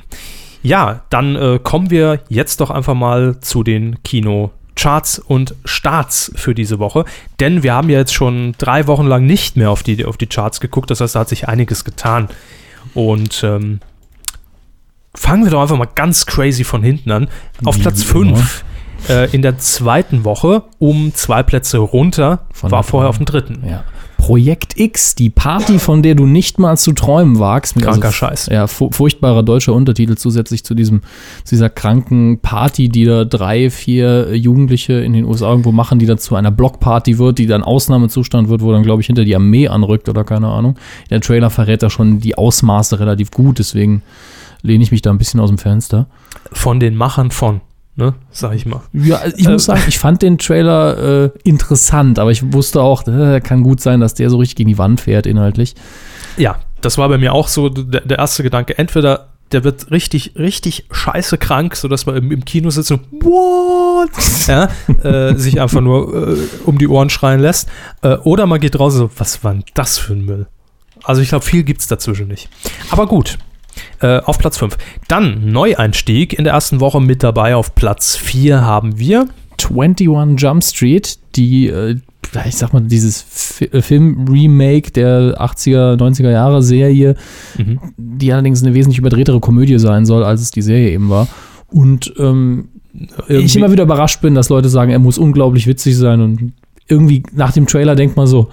Ja, dann äh, kommen wir jetzt doch einfach mal zu den Kinocharts und Starts für diese Woche. Denn wir haben ja jetzt schon drei Wochen lang nicht mehr auf die, auf die Charts geguckt. Das heißt, da hat sich einiges getan. Und ähm, fangen wir doch einfach mal ganz crazy von hinten an. Auf Platz immer. 5 äh, in der zweiten Woche um zwei Plätze runter, Von war vorher auf dem dritten. Ja. Projekt X, die Party, von der du nicht mal zu träumen wagst. Mit Kranker also, Scheiß. Ja, fu furchtbarer deutscher Untertitel zusätzlich zu diesem, zu dieser kranken Party, die da drei, vier Jugendliche in den USA irgendwo machen, die dann zu einer Blockparty wird, die dann Ausnahmezustand wird, wo dann, glaube ich, hinter die Armee anrückt oder keine Ahnung. Der Trailer verrät da schon die Ausmaße relativ gut, deswegen lehne ich mich da ein bisschen aus dem Fenster. Von den Machern von, ne, sag ich mal. Ja, also ich Äh, muss sagen, ich fand den Trailer äh, interessant, aber ich wusste auch, äh, kann gut sein, dass der so richtig gegen die Wand fährt inhaltlich. Ja, das war bei mir auch so der, der erste Gedanke. Entweder der wird richtig, richtig scheiße krank, sodass man im, im Kino sitzt und what? ja, äh, sich einfach nur äh, um die Ohren schreien lässt. Äh, oder man geht raus und so, was war denn das für ein Müll? Also ich glaube, viel gibt es dazwischen nicht. Aber gut. Äh, auf Platz 5. Dann Neueinstieg in der ersten Woche mit dabei. Auf Platz 4 haben wir 21 Jump Street, die, äh, ich sag mal, dieses äh, Film-Remake der 80er, 90er Jahre Serie, Mhm. die allerdings eine wesentlich überdrehtere Komödie sein soll, als es die Serie eben war. Und ähm, ich immer wieder überrascht bin, dass Leute sagen, er muss unglaublich witzig sein und irgendwie nach dem Trailer denkt man so,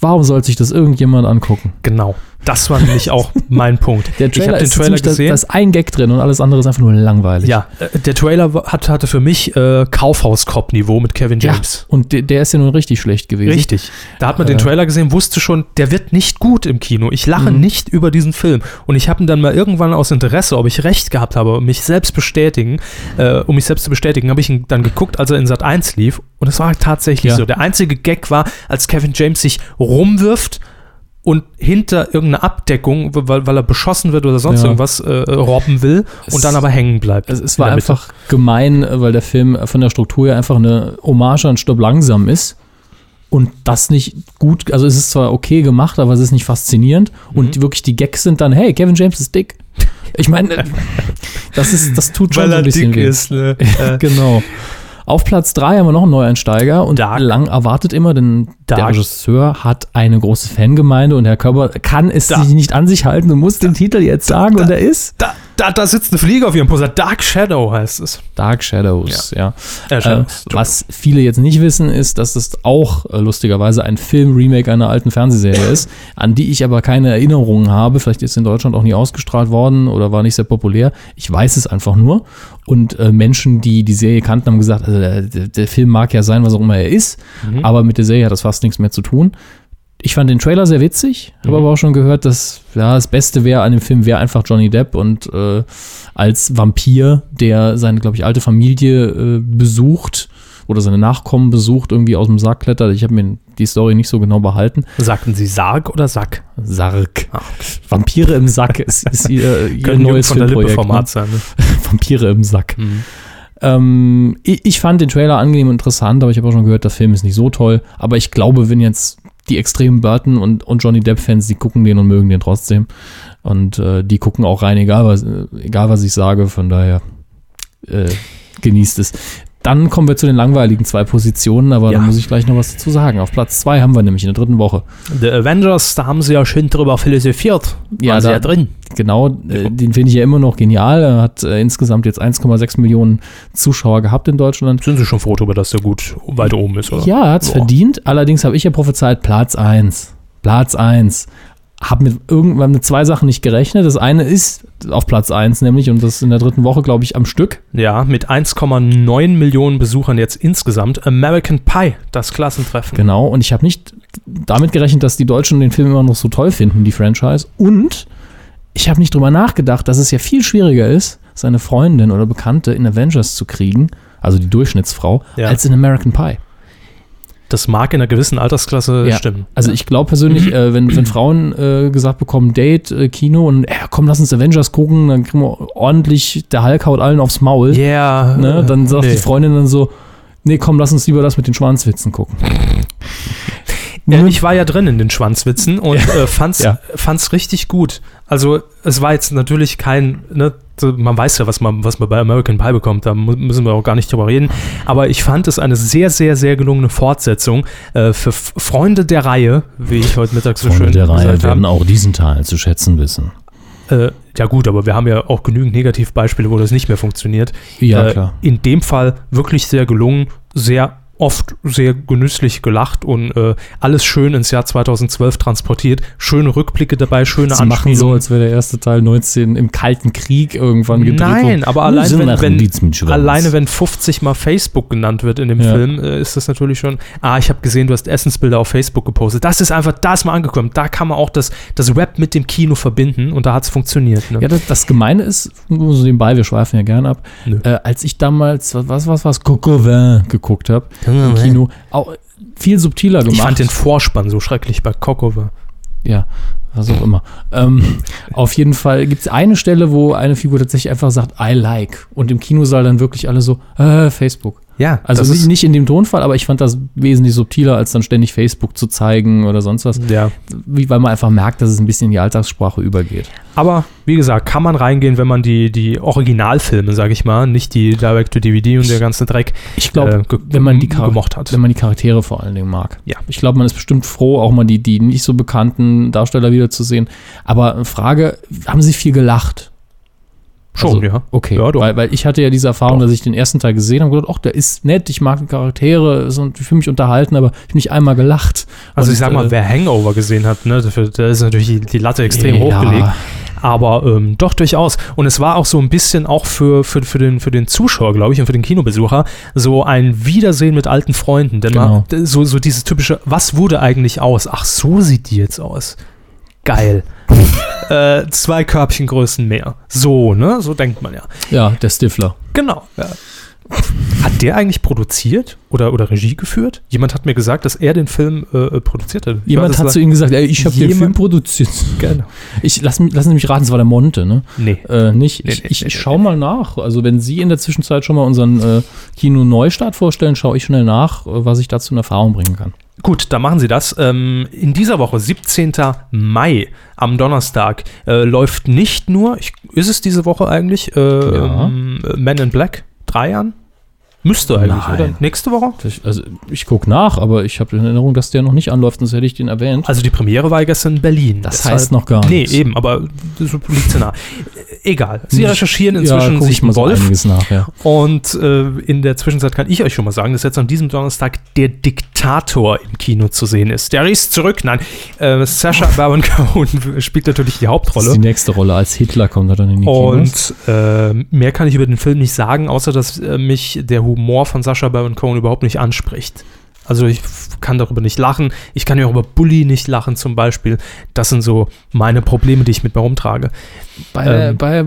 warum soll sich das irgendjemand angucken? Genau. Das war nämlich auch mein Punkt. Der ich Trailer habe den ist Trailer gesehen. da ist ein Gag drin und alles andere ist einfach nur langweilig. Ja, äh, der Trailer hat, hatte für mich äh, Kaufhaus-Cop-Niveau mit Kevin Ja, James. und der, der ist ja nun richtig schlecht gewesen. Richtig. Da hat man den Äh. Trailer gesehen, wusste schon, der wird nicht gut im Kino. Ich lache Mhm. nicht über diesen Film. Und ich habe ihn dann mal irgendwann aus Interesse, ob ich recht gehabt habe, mich selbst bestätigen, äh, um mich selbst zu bestätigen, habe ich ihn dann geguckt, als er in Sat 1 lief. Und es war tatsächlich Ja. so. Der einzige Gag war, als Kevin James sich rumwirft und hinter irgendeine Abdeckung, weil, weil er beschossen wird oder sonst Ja. irgendwas, äh, robben will Es- und dann aber hängen bleibt. Es, es war einfach gemein, weil der Film von der Struktur her einfach eine Hommage an Stopp langsam ist. Und das nicht gut, also es ist zwar okay gemacht, aber es ist nicht faszinierend. Mhm. Und wirklich die Gags sind dann, hey, Kevin James ist dick. Ich meine, das, ist, das tut schon so ein bisschen weh. ne? Äh, Genau. Auf Platz 3 haben wir noch einen Neueinsteiger und Dark. lang erwartet immer, denn der Dark. Regisseur hat eine große Fangemeinde und Herr Körber kann es sich nicht an sich halten und muss den Titel jetzt sagen und er ist Da, da, da sitzt eine Fliege auf ihrem Poster. Dark Shadow heißt es. Dark Shadows, ja. Äh, Äh, Shadows. was viele jetzt nicht wissen, ist, dass das auch äh, lustigerweise ein Film-Remake einer alten Fernsehserie ist, an die ich aber keine Erinnerungen habe. Vielleicht ist in Deutschland auch nie ausgestrahlt worden oder war nicht sehr populär. Ich weiß es einfach nur. Und äh, Menschen, die die Serie kannten, haben gesagt, also der, der, der Film mag ja sein, was auch immer er ist, Mhm. aber mit der Serie hat das fast nichts mehr zu tun. Ich fand den Trailer sehr witzig, habe aber auch schon gehört, dass ja, das Beste wäre an dem Film wäre einfach Johnny Depp und äh, als Vampir, der seine, glaube ich, alte Familie äh, besucht oder seine Nachkommen besucht, irgendwie aus dem Sack klettert. Ich habe mir die Story nicht so genau behalten. Sagten Sie Sarg oder Sack? Sarg. Vampire im Sack ist, ist ihr, ihr neues von der Lippe Format ne? sein. Ne? Vampire im Sack. Mhm. Ähm, ich, ich fand den Trailer angenehm und interessant, aber ich habe auch schon gehört, der Film ist nicht so toll. Aber ich glaube, wenn jetzt die extremen Burton und, und Johnny Depp-Fans, die gucken den und mögen den trotzdem. Und äh, die gucken auch rein, egal was, egal was ich sage. Von daher äh, genießt es. Dann kommen wir zu den langweiligen zwei Positionen, aber Ja. da muss ich gleich noch was dazu sagen. Auf Platz zwei haben wir nämlich in der dritten Woche. The Avengers, da haben sie ja schön drüber philosophiert. Ja, Waren sie da- ja drin. Genau, äh, den finde ich ja immer noch genial. Er hat äh, insgesamt jetzt 1,6 Millionen Zuschauer gehabt in Deutschland. Sind Sie schon froh darüber, dass der gut weit oben ist, oder? Ja, er hat es verdient. Allerdings habe ich ja prophezeit Platz 1. Platz 1. Habe mit irgendwann mit zwei Sachen nicht gerechnet. Das eine ist auf Platz 1 nämlich und das in der dritten Woche, glaube ich, am Stück. Ja, mit 1,9 Millionen Besuchern jetzt insgesamt. American Pie, das Klassentreffen. Genau. Und ich habe nicht damit gerechnet, dass die Deutschen den Film immer noch so toll finden, die Franchise. Und ich habe nicht drüber nachgedacht, dass es ja viel schwieriger ist, seine Freundin oder Bekannte in Avengers zu kriegen, also die Durchschnittsfrau, Ja. als in American Pie. Das mag in einer gewissen Altersklasse Ja. stimmen. Also ich glaube persönlich, äh, wenn, wenn Frauen äh, gesagt bekommen, Date, äh, Kino und äh, komm, lass uns Avengers gucken, dann kriegen wir ordentlich, der Hulk haut allen aufs Maul. Ja. Ne? Dann sagt nee. die Freundin dann so, nee, komm, lass uns lieber das mit den Schwanzwitzen gucken. Ja, ich war ja drin in den Schwanzwitzen und äh, fand's, Ja. fand's richtig gut. Also es war jetzt natürlich kein, ne, man weiß ja, was man, was man bei American Pie bekommt, da müssen wir auch gar nicht drüber reden. Aber ich fand es eine sehr, sehr, sehr gelungene Fortsetzung äh, für F Freunde der Reihe, wie ich heute Mittag so schön gesagt habe. auch diesen Teil zu schätzen wissen. Äh, ja gut, aber wir haben ja auch genügend Negativbeispiele, wo das nicht mehr funktioniert. Ja, äh, klar. In dem Fall wirklich sehr gelungen, sehr oft sehr genüsslich gelacht und äh, alles schön ins Jahr 2012 transportiert. Schöne Rückblicke dabei, schöne Sie machen so, als wäre der erste Teil 19 im Kalten Krieg irgendwann gedreht Nein, aber allein wenn, wenn, alleine wenn 50 mal Facebook genannt wird in dem Ja. Film, äh, ist das natürlich schon, ah, ich habe gesehen, du hast Essensbilder auf Facebook gepostet. Das ist einfach, da ist mal angekommen. Da kann man auch das, das Rap mit dem Kino verbinden und da hat es funktioniert. Ne? Ja, das, das Gemeine ist, nur so nebenbei, wir schweifen ja gern ab, äh, als ich damals, was, was, was, Cocovin geguckt habe, im Kino, auch viel subtiler gemacht. ich fand den Vorspann so schrecklich bei Kokova. ja, was auch immer. Ähm, auf jeden Fall gibt es eine Stelle, wo eine Figur tatsächlich einfach sagt, I like. Und im Kinosaal dann wirklich alle so, äh, Facebook. Ja, Also nicht, ist, nicht in dem Tonfall, aber ich fand das wesentlich subtiler, als dann ständig Facebook zu zeigen oder sonst was. ja. Wie, weil man einfach merkt, dass es ein bisschen in die Alltagssprache übergeht. Aber wie gesagt, kann man reingehen, wenn man die, die Originalfilme, sag ich mal, nicht die Direct-to-DVD und der ganze Dreck Ich glaube, äh, wenn man die Char- gemocht hat. wenn man die Charaktere vor allen Dingen mag. Ja. Ich glaube, man ist bestimmt froh, auch mal die, die nicht so bekannten Darsteller wiederzusehen. Aber Frage, haben Sie viel gelacht? Schon, Also, ja. Okay, Ja, weil, weil ich hatte ja diese Erfahrung, Doch. dass ich den ersten Teil gesehen habe und gedacht, ach, der ist nett, ich mag die Charaktere, ich fühle mich unterhalten, aber ich habe nicht einmal gelacht. Also Und, ich sag mal, äh, wer Hangover gesehen hat, ne, dafür, da ist natürlich die, die Latte extrem Ja. hochgelegt. Aber ähm, doch durchaus. Und es war auch so ein bisschen auch für, für, für, den, für den Zuschauer, glaube ich, und für den Kinobesucher so ein Wiedersehen mit alten Freunden. Denn Genau. man, so, so dieses typische, was wurde eigentlich aus? Ach, so sieht die jetzt aus. Geil. äh, zwei Körbchengrößen mehr. So, ne? So denkt man ja. Ja, der Stifler. Genau. Ja. Hat der eigentlich produziert oder, oder Regie geführt? Jemand hat mir gesagt, dass er den Film äh, produziert hat. Ich Jemand weiß, hat zu ihm gesagt, ey, ich habe den Film produziert. Genau. Ich, lass, mich- lassen Sie mich raten, es war der Monte, ne? Nee. Äh, nicht. Nee, ich nee, ich, nee, ich schau mal nach. Also wenn Sie in der Zwischenzeit schon mal unseren äh, Kino-Neustart vorstellen, schaue ich schnell nach, äh, was ich dazu in Erfahrung bringen kann. Gut, dann machen Sie das. Ähm, in dieser Woche, 17. Mai, am Donnerstag, äh, läuft nicht nur, ich, ist es diese Woche eigentlich, äh, Ja. ähm, Men in Black? Drei Jahren? Müsste eigentlich, Nein. oder? Nächste Woche? Ich, also ich gucke nach, aber ich habe in Erinnerung, dass der noch nicht anläuft, sonst hätte ich den erwähnt. Also die Premiere war ja gestern in Berlin. Das Deshalb- heißt noch gar Nee, nichts. eben, aber das liegt ja nah. Egal. Sie Ich- recherchieren ja, inzwischen guck sich ich mal so Wolf. einiges nach, ja. Und äh, in der Zwischenzeit kann ich euch schon mal sagen, dass jetzt an diesem Donnerstag der Diktator im Kino zu sehen ist. Der ist zurück. Nein, äh, Sacha Baron Cohen spielt natürlich die Das ist Hauptrolle. die nächste Rolle. Als Hitler kommt er dann in die Kinos. Und äh, mehr kann ich über den Film nicht sagen, außer dass äh, mich der Humor von Sacha Baron Cohen überhaupt nicht anspricht. Also ich kann darüber nicht lachen. Ich kann ja auch über Bully nicht lachen zum Beispiel. Das sind so meine Probleme, die ich mit mir rumtrage. Bei, Ähm, bei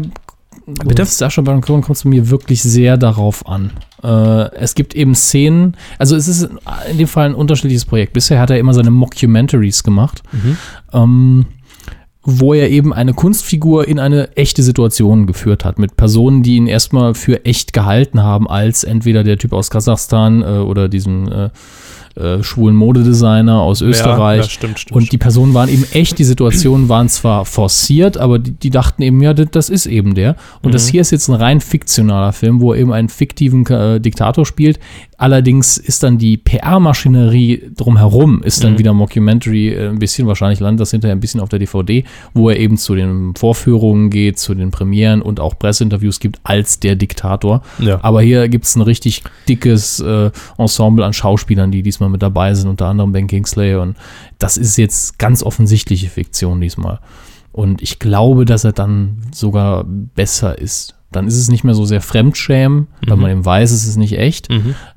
bitte? Sascha Baron Cohen kommt es mir wirklich sehr darauf an. Äh, es gibt eben Szenen, also es ist in dem Fall ein unterschiedliches Projekt. Bisher hat er immer seine Mockumentaries gemacht, ähm, wo er eben eine Kunstfigur in eine echte Situation geführt hat, mit Personen, die ihn erstmal für echt gehalten haben, als entweder der Typ aus Kasachstan äh, oder diesen äh, äh, schwulen Modedesigner aus Österreich. ja, stimmt, stimmt, und die Personen waren eben echt, die Situationen waren zwar forciert, aber die, die dachten eben, ja, das, ist eben der. Und das hier ist jetzt ein rein fiktionaler Film, wo er eben einen fiktiven äh, Diktator spielt. Allerdings ist dann die PR-Maschinerie drumherum, ist dann wieder Mockumentary, äh, ein bisschen, wahrscheinlich landet das hinterher ein bisschen auf der DVD, wo er eben zu den Vorführungen geht, zu den Premieren und auch Presseinterviews gibt als der Diktator. Ja. Aber hier gibt es ein richtig dickes äh, Ensemble an Schauspielern, die diesmal mit dabei sind, unter anderem Ben Kingsley. Und das ist jetzt ganz offensichtliche Fiktion diesmal. Und ich glaube, dass er dann sogar besser ist. Dann ist es nicht mehr so sehr Fremdschämen, weil man eben weiß, es ist nicht echt,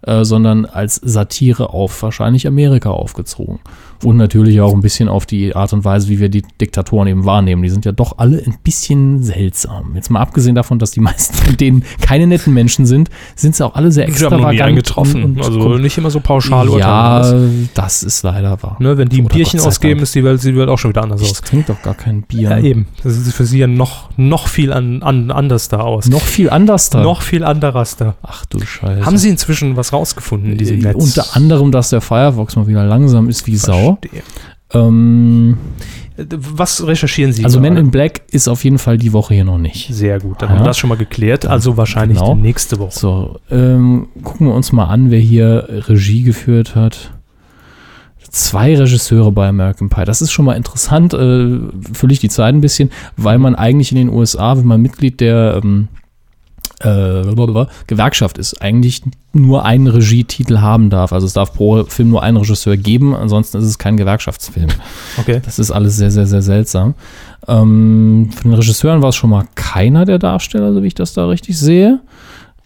äh, sondern als Satire auf wahrscheinlich Amerika aufgezogen. Und natürlich auch ein bisschen auf die Art und Weise, wie wir die Diktatoren eben wahrnehmen. Die sind ja doch alle ein bisschen seltsam. Jetzt mal abgesehen davon, dass die meisten von denen keine netten Menschen sind, sind sie auch alle sehr Ich extravagant. einen getroffen. und- und- also nicht immer so pauschal ja, urteilen. das ist leider wahr. Ne, wenn die ein Oder Bierchen ausgeben, Dank. ist die Welt, sieht die Welt auch schon wieder anders Ich aus. trinke doch gar kein Bier. Ja, eben. Das ist für sie ja noch, noch viel an, an, anders da aus. Noch viel anders da. noch viel anderes da. Ach du Scheiße. Haben Sie inzwischen was rausgefunden in diesem Äh, Netz? Unter anderem, dass der Firefox mal wieder langsam ist wie Sau. Verstehe. Ähm, Was recherchieren Sie? also gerade? Men in Black ist auf jeden Fall die Woche hier noch nicht. Sehr gut, dann Ja. haben wir das schon mal geklärt. Also wahrscheinlich Genau. die nächste Woche. So, ähm, gucken wir uns mal an, wer hier Regie geführt hat. Zwei Regisseure bei American Pie. Das ist schon mal interessant, äh, fülle ich die Zeit ein bisschen, weil man eigentlich in den USA, wenn man Mitglied der ähm, äh, Gewerkschaft ist, eigentlich nur einen Regietitel haben darf. Also es darf pro Film nur einen Regisseur geben, ansonsten ist es kein Gewerkschaftsfilm. Okay. Das ist alles sehr, sehr, sehr seltsam. Ähm, von den Regisseuren war es schon mal keiner der Darsteller, so wie ich das da richtig sehe.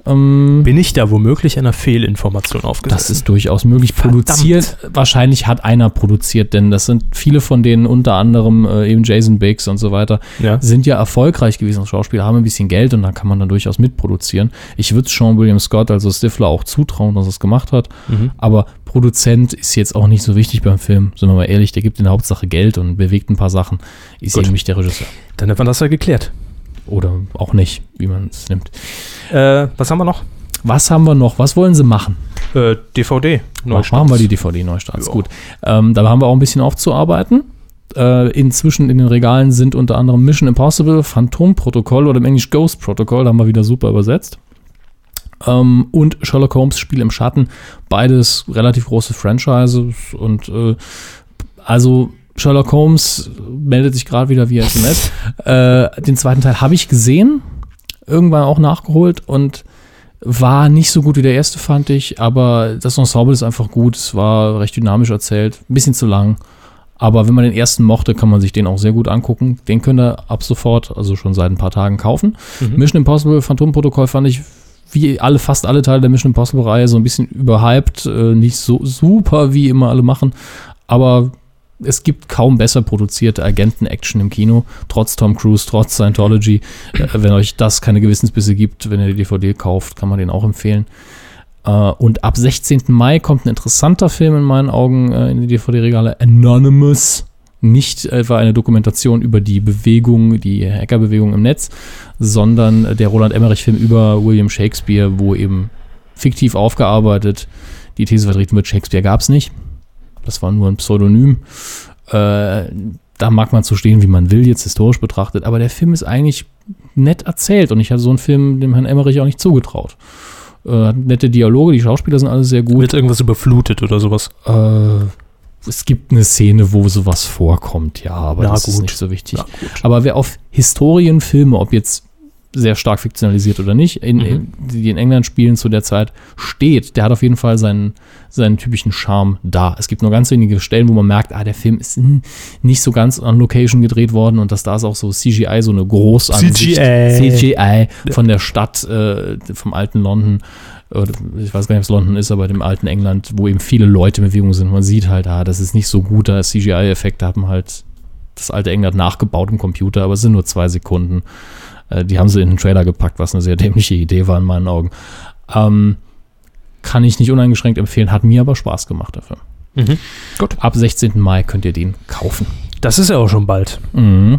Ähm, Bin ich da womöglich einer Fehlinformation aufgesessen? das ist durchaus möglich. Verdammt. Produziert, wahrscheinlich hat einer produziert, denn das sind viele von denen, unter anderem äh, eben Jason Biggs und so weiter, Ja. sind ja erfolgreich gewesen als Schauspieler, haben ein bisschen Geld und da kann man dann durchaus mitproduzieren. Ich würde Sean William Scott, also Stifler, auch zutrauen, dass er es gemacht hat. Mhm. Aber Produzent ist jetzt auch nicht so wichtig beim Film, sind wir mal ehrlich, der gibt in der Hauptsache Geld und bewegt ein paar Sachen. Ist Gut. eben nicht der Regisseur. Dann hat man das ja geklärt. Oder auch nicht, wie man es nimmt. Äh, was haben wir noch? Was haben wir noch? Was wollen sie machen? Äh, DVD. Neustarts. Machen wir die DVD-Neustarts. Gut. Ähm, da haben wir auch ein bisschen aufzuarbeiten. Äh, inzwischen in den Regalen sind unter anderem Mission Impossible, Phantom Protokoll oder im Englisch Ghost Protocol, da haben wir wieder super übersetzt. Ähm, und Sherlock Holmes Spiel im Schatten. Beides relativ große Franchises und äh, also Sherlock Holmes meldet sich gerade wieder via SMS. äh, den zweiten Teil habe ich gesehen, irgendwann auch nachgeholt und war nicht so gut wie der erste, fand ich, aber das Ensemble ist einfach gut. Es war recht dynamisch erzählt, ein bisschen zu lang. Aber wenn man den ersten mochte, kann man sich den auch sehr gut angucken. Den könnt ihr ab sofort, also schon seit ein paar Tagen kaufen. Mission Impossible Phantom Protokoll fand ich wie alle, fast alle Teile der Mission Impossible Reihe so ein bisschen überhyped, äh, nicht so super, wie immer alle machen. Aber es gibt kaum besser produzierte Agenten-Action im Kino, trotz Tom Cruise, trotz Scientology. Äh, wenn euch das keine Gewissensbisse gibt, wenn ihr die DVD kauft, kann man den auch empfehlen. Äh, und ab 16. Mai kommt ein interessanter Film in meinen Augen äh, in die DVD-Regale, Anonymous. Nicht etwa eine Dokumentation über die Bewegung, die Hackerbewegung im Netz, sondern der Roland Emmerich-Film über William Shakespeare, wo eben fiktiv aufgearbeitet die These vertreten wird, Shakespeare gab es nicht. Das war nur ein Pseudonym. Äh, da mag man zu stehen, wie man will, jetzt historisch betrachtet, aber der Film ist eigentlich nett erzählt und ich hatte so einen Film dem Herrn Emmerich auch nicht zugetraut. Äh, hat nette Dialoge, die Schauspieler sind alle sehr gut. Wird irgendwas überflutet oder sowas? Äh, es gibt eine Szene, wo sowas vorkommt, ja, aber Na das ist gut. nicht so wichtig. Aber wer auf Historienfilme, ob jetzt sehr stark fiktionalisiert oder nicht, in, in, die in England spielen zu der Zeit, steht, der hat auf jeden Fall seinen, seinen typischen Charme da. Es gibt nur ganz wenige Stellen, wo man merkt, ah, der Film ist nicht so ganz on Location gedreht worden und dass da ist auch so CGI, so eine Großansicht, CGI. CGI von der Stadt, äh, vom alten London ich weiß gar nicht, ob es London ist, aber dem alten England, wo eben viele Leute in Bewegung sind. Man sieht halt, ah, das ist nicht so gut, da CGI-Effekte haben halt das alte England nachgebaut im Computer, aber es sind nur zwei Sekunden. Äh, die haben sie in den Trailer gepackt, was eine sehr dämliche Idee war in meinen Augen. Ähm, kann ich nicht uneingeschränkt empfehlen, hat mir aber Spaß gemacht dafür. Mhm. Gut. Ab 16. Mai könnt ihr den kaufen. Das ist ja auch schon bald. Mhm.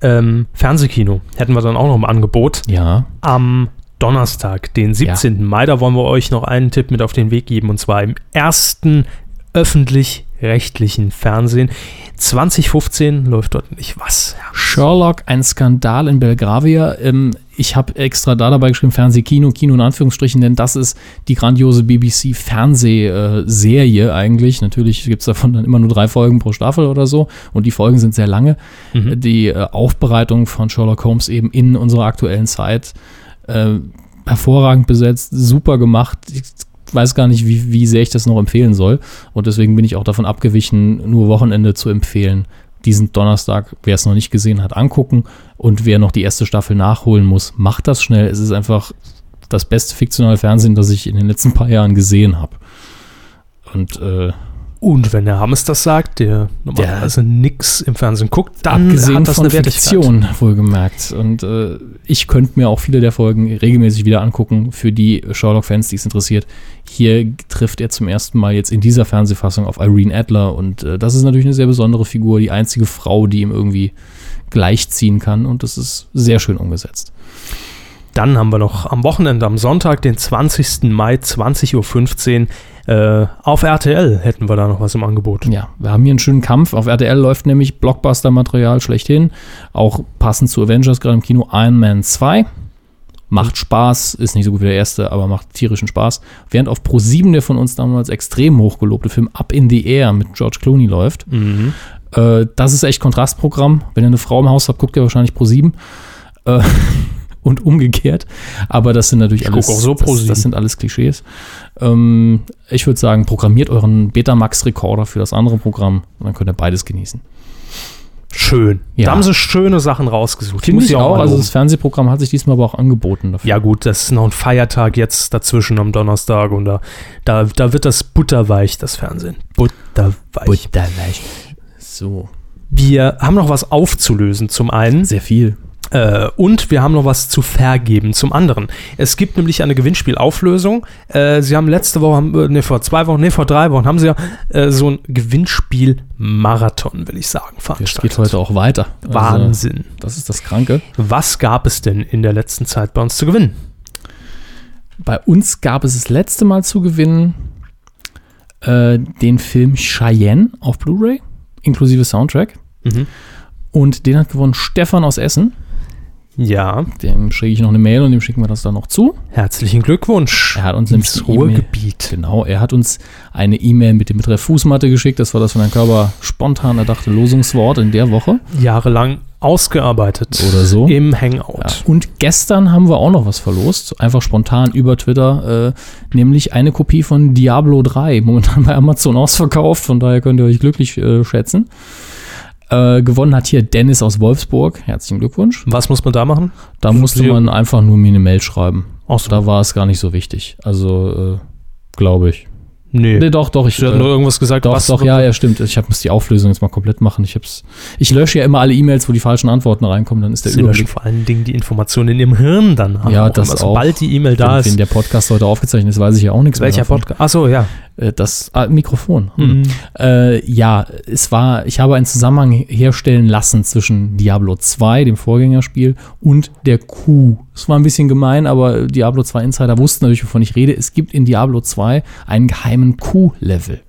Ähm, Fernsehkino hätten wir dann auch noch im Angebot. Ja. Am Donnerstag, den 17. Mai, da wollen wir euch noch einen Tipp mit auf den Weg geben. Und zwar im ersten öffentlich-rechtlichen Fernsehen. 2015 läuft dort nicht was. Sherlock, ein Skandal in Belgravia. Ähm, ich habe extra da dabei geschrieben, Fernsehkino, Kino in Anführungsstrichen, denn das ist die grandiose BBC-Fernsehserie eigentlich. Natürlich gibt es davon dann immer nur drei Folgen pro Staffel oder so und die Folgen sind sehr lange. Mhm. Die äh, Aufbereitung von Sherlock Holmes eben in unserer aktuellen Zeit äh, hervorragend besetzt, super gemacht. Weiß gar nicht, wie, wie sehr ich das noch empfehlen soll. Und deswegen bin ich auch davon abgewichen, nur Wochenende zu empfehlen. Diesen Donnerstag, wer es noch nicht gesehen hat, angucken. Und wer noch die erste Staffel nachholen muss, macht das schnell. Es ist einfach das beste fiktionale Fernsehen, das ich in den letzten paar Jahren gesehen habe. Und äh, Und wenn der Hammes das sagt, der normalerweise nix im Fernsehen guckt, dann abgesehen hat das von eine. Fiktion, wohlgemerkt. Und äh, ich könnte mir auch viele der Folgen regelmäßig wieder angucken, für die Sherlock-Fans, die es interessiert. Hier trifft er zum ersten Mal jetzt in dieser Fernsehfassung auf Irene Adler und äh, das ist natürlich eine sehr besondere Figur, die einzige Frau, die ihm irgendwie gleichziehen kann und das ist sehr schön umgesetzt. Dann haben wir noch am Wochenende, am Sonntag, den 20. Mai, 20.15 Uhr, äh, auf RTL hätten wir da noch was im Angebot. Ja, wir haben hier einen schönen Kampf. Auf RTL läuft nämlich Blockbuster-Material schlechthin. Auch passend zu Avengers, gerade im Kino Iron Man 2. Macht Spaß, ist nicht so gut wie der erste, aber macht tierischen Spaß. Während auf Pro 7 der von uns damals extrem hochgelobte Film Up in the Air mit George Clooney läuft. Äh, das ist echt Kontrastprogramm. Wenn ihr eine Frau im Haus habt, guckt ihr wahrscheinlich Pro 7. Äh, und umgekehrt. Aber das sind natürlich Ich alles, auch so das, das sind alles Klischees. Ähm, ich würde sagen, programmiert euren Betamax-Rekorder für das andere Programm und dann könnt ihr beides genießen. Schön. Ja. Da haben sie schöne Sachen rausgesucht. Finde ich auch. mal Also das Fernsehprogramm hat sich diesmal aber auch angeboten dafür. ja gut, das ist noch ein Feiertag jetzt dazwischen am Donnerstag und da, da, da wird das butterweich, das Fernsehen. Butterweich. So. Wir haben noch was aufzulösen zum einen. Sehr viel. Äh, und wir haben noch was zu vergeben zum anderen. Es gibt nämlich eine Gewinnspielauflösung. Äh, sie haben letzte Woche, haben, äh, nee, vor zwei Wochen, nee, vor drei Wochen haben sie ja äh, so ein Gewinnspiel-Marathon, will ich sagen, Das veranstaltet. geht heute auch weiter. Also, Wahnsinn. das ist das Kranke. Was gab es denn in der letzten Zeit bei uns zu gewinnen? Bei uns gab es das letzte Mal zu gewinnen äh, den Film Cheyenne auf Blu-ray, inklusive Soundtrack. Mhm. Und den hat gewonnen Stefan aus Essen. Ja, Dem schicke ich noch eine Mail und dem schicken wir das dann noch zu. herzlichen Glückwunsch. Er hat uns ins Ruhrgebiet. Genau, er hat uns eine E-Mail mit dem Betreff Fußmatte geschickt. Das war das von Herrn Körber spontan erdachte Losungswort in der Woche Jahrelang ausgearbeitet. oder so. Im Hangout. Ja. Und gestern haben wir auch noch was verlost, einfach spontan über Twitter, äh, nämlich eine Kopie von Diablo 3, momentan bei Amazon ausverkauft, von daher könnt ihr euch glücklich äh, schätzen. Äh, gewonnen hat hier Dennis aus Wolfsburg, herzlichen Glückwunsch. Was muss man da machen? Da musste man einfach nur mir eine Mail schreiben. Ach so. Da war es gar nicht so wichtig, also äh, glaube ich. Nee. Nee, doch, doch, ich, hat äh, nur irgendwas gesagt. Doch, doch, ja, ja, stimmt. Ich hab, muss die Auflösung jetzt mal komplett machen. Ich, hab's, ich lösche ja immer alle E-Mails, wo die falschen Antworten reinkommen, dann ist der Sie löschen Überblick. vor allen Dingen die Informationen in ihrem Hirn dann haben. Ja, das immer. auch. Sobald die E-Mail da wenn, ist. wenn der Podcast heute aufgezeichnet ist, weiß ich ja auch nichts welcher mehr. davon. Podcast? Achso, ja. Äh, Das ah, Mikrofon. Hm. Mhm. Äh, ja, es war, ich habe einen Zusammenhang herstellen lassen zwischen Diablo 2, dem Vorgängerspiel, und der Kuh. Es war ein bisschen gemein, aber Diablo 2 Insider wussten natürlich, wovon ich rede. Es gibt in Diablo 2 einen geheimen Kuh-Level,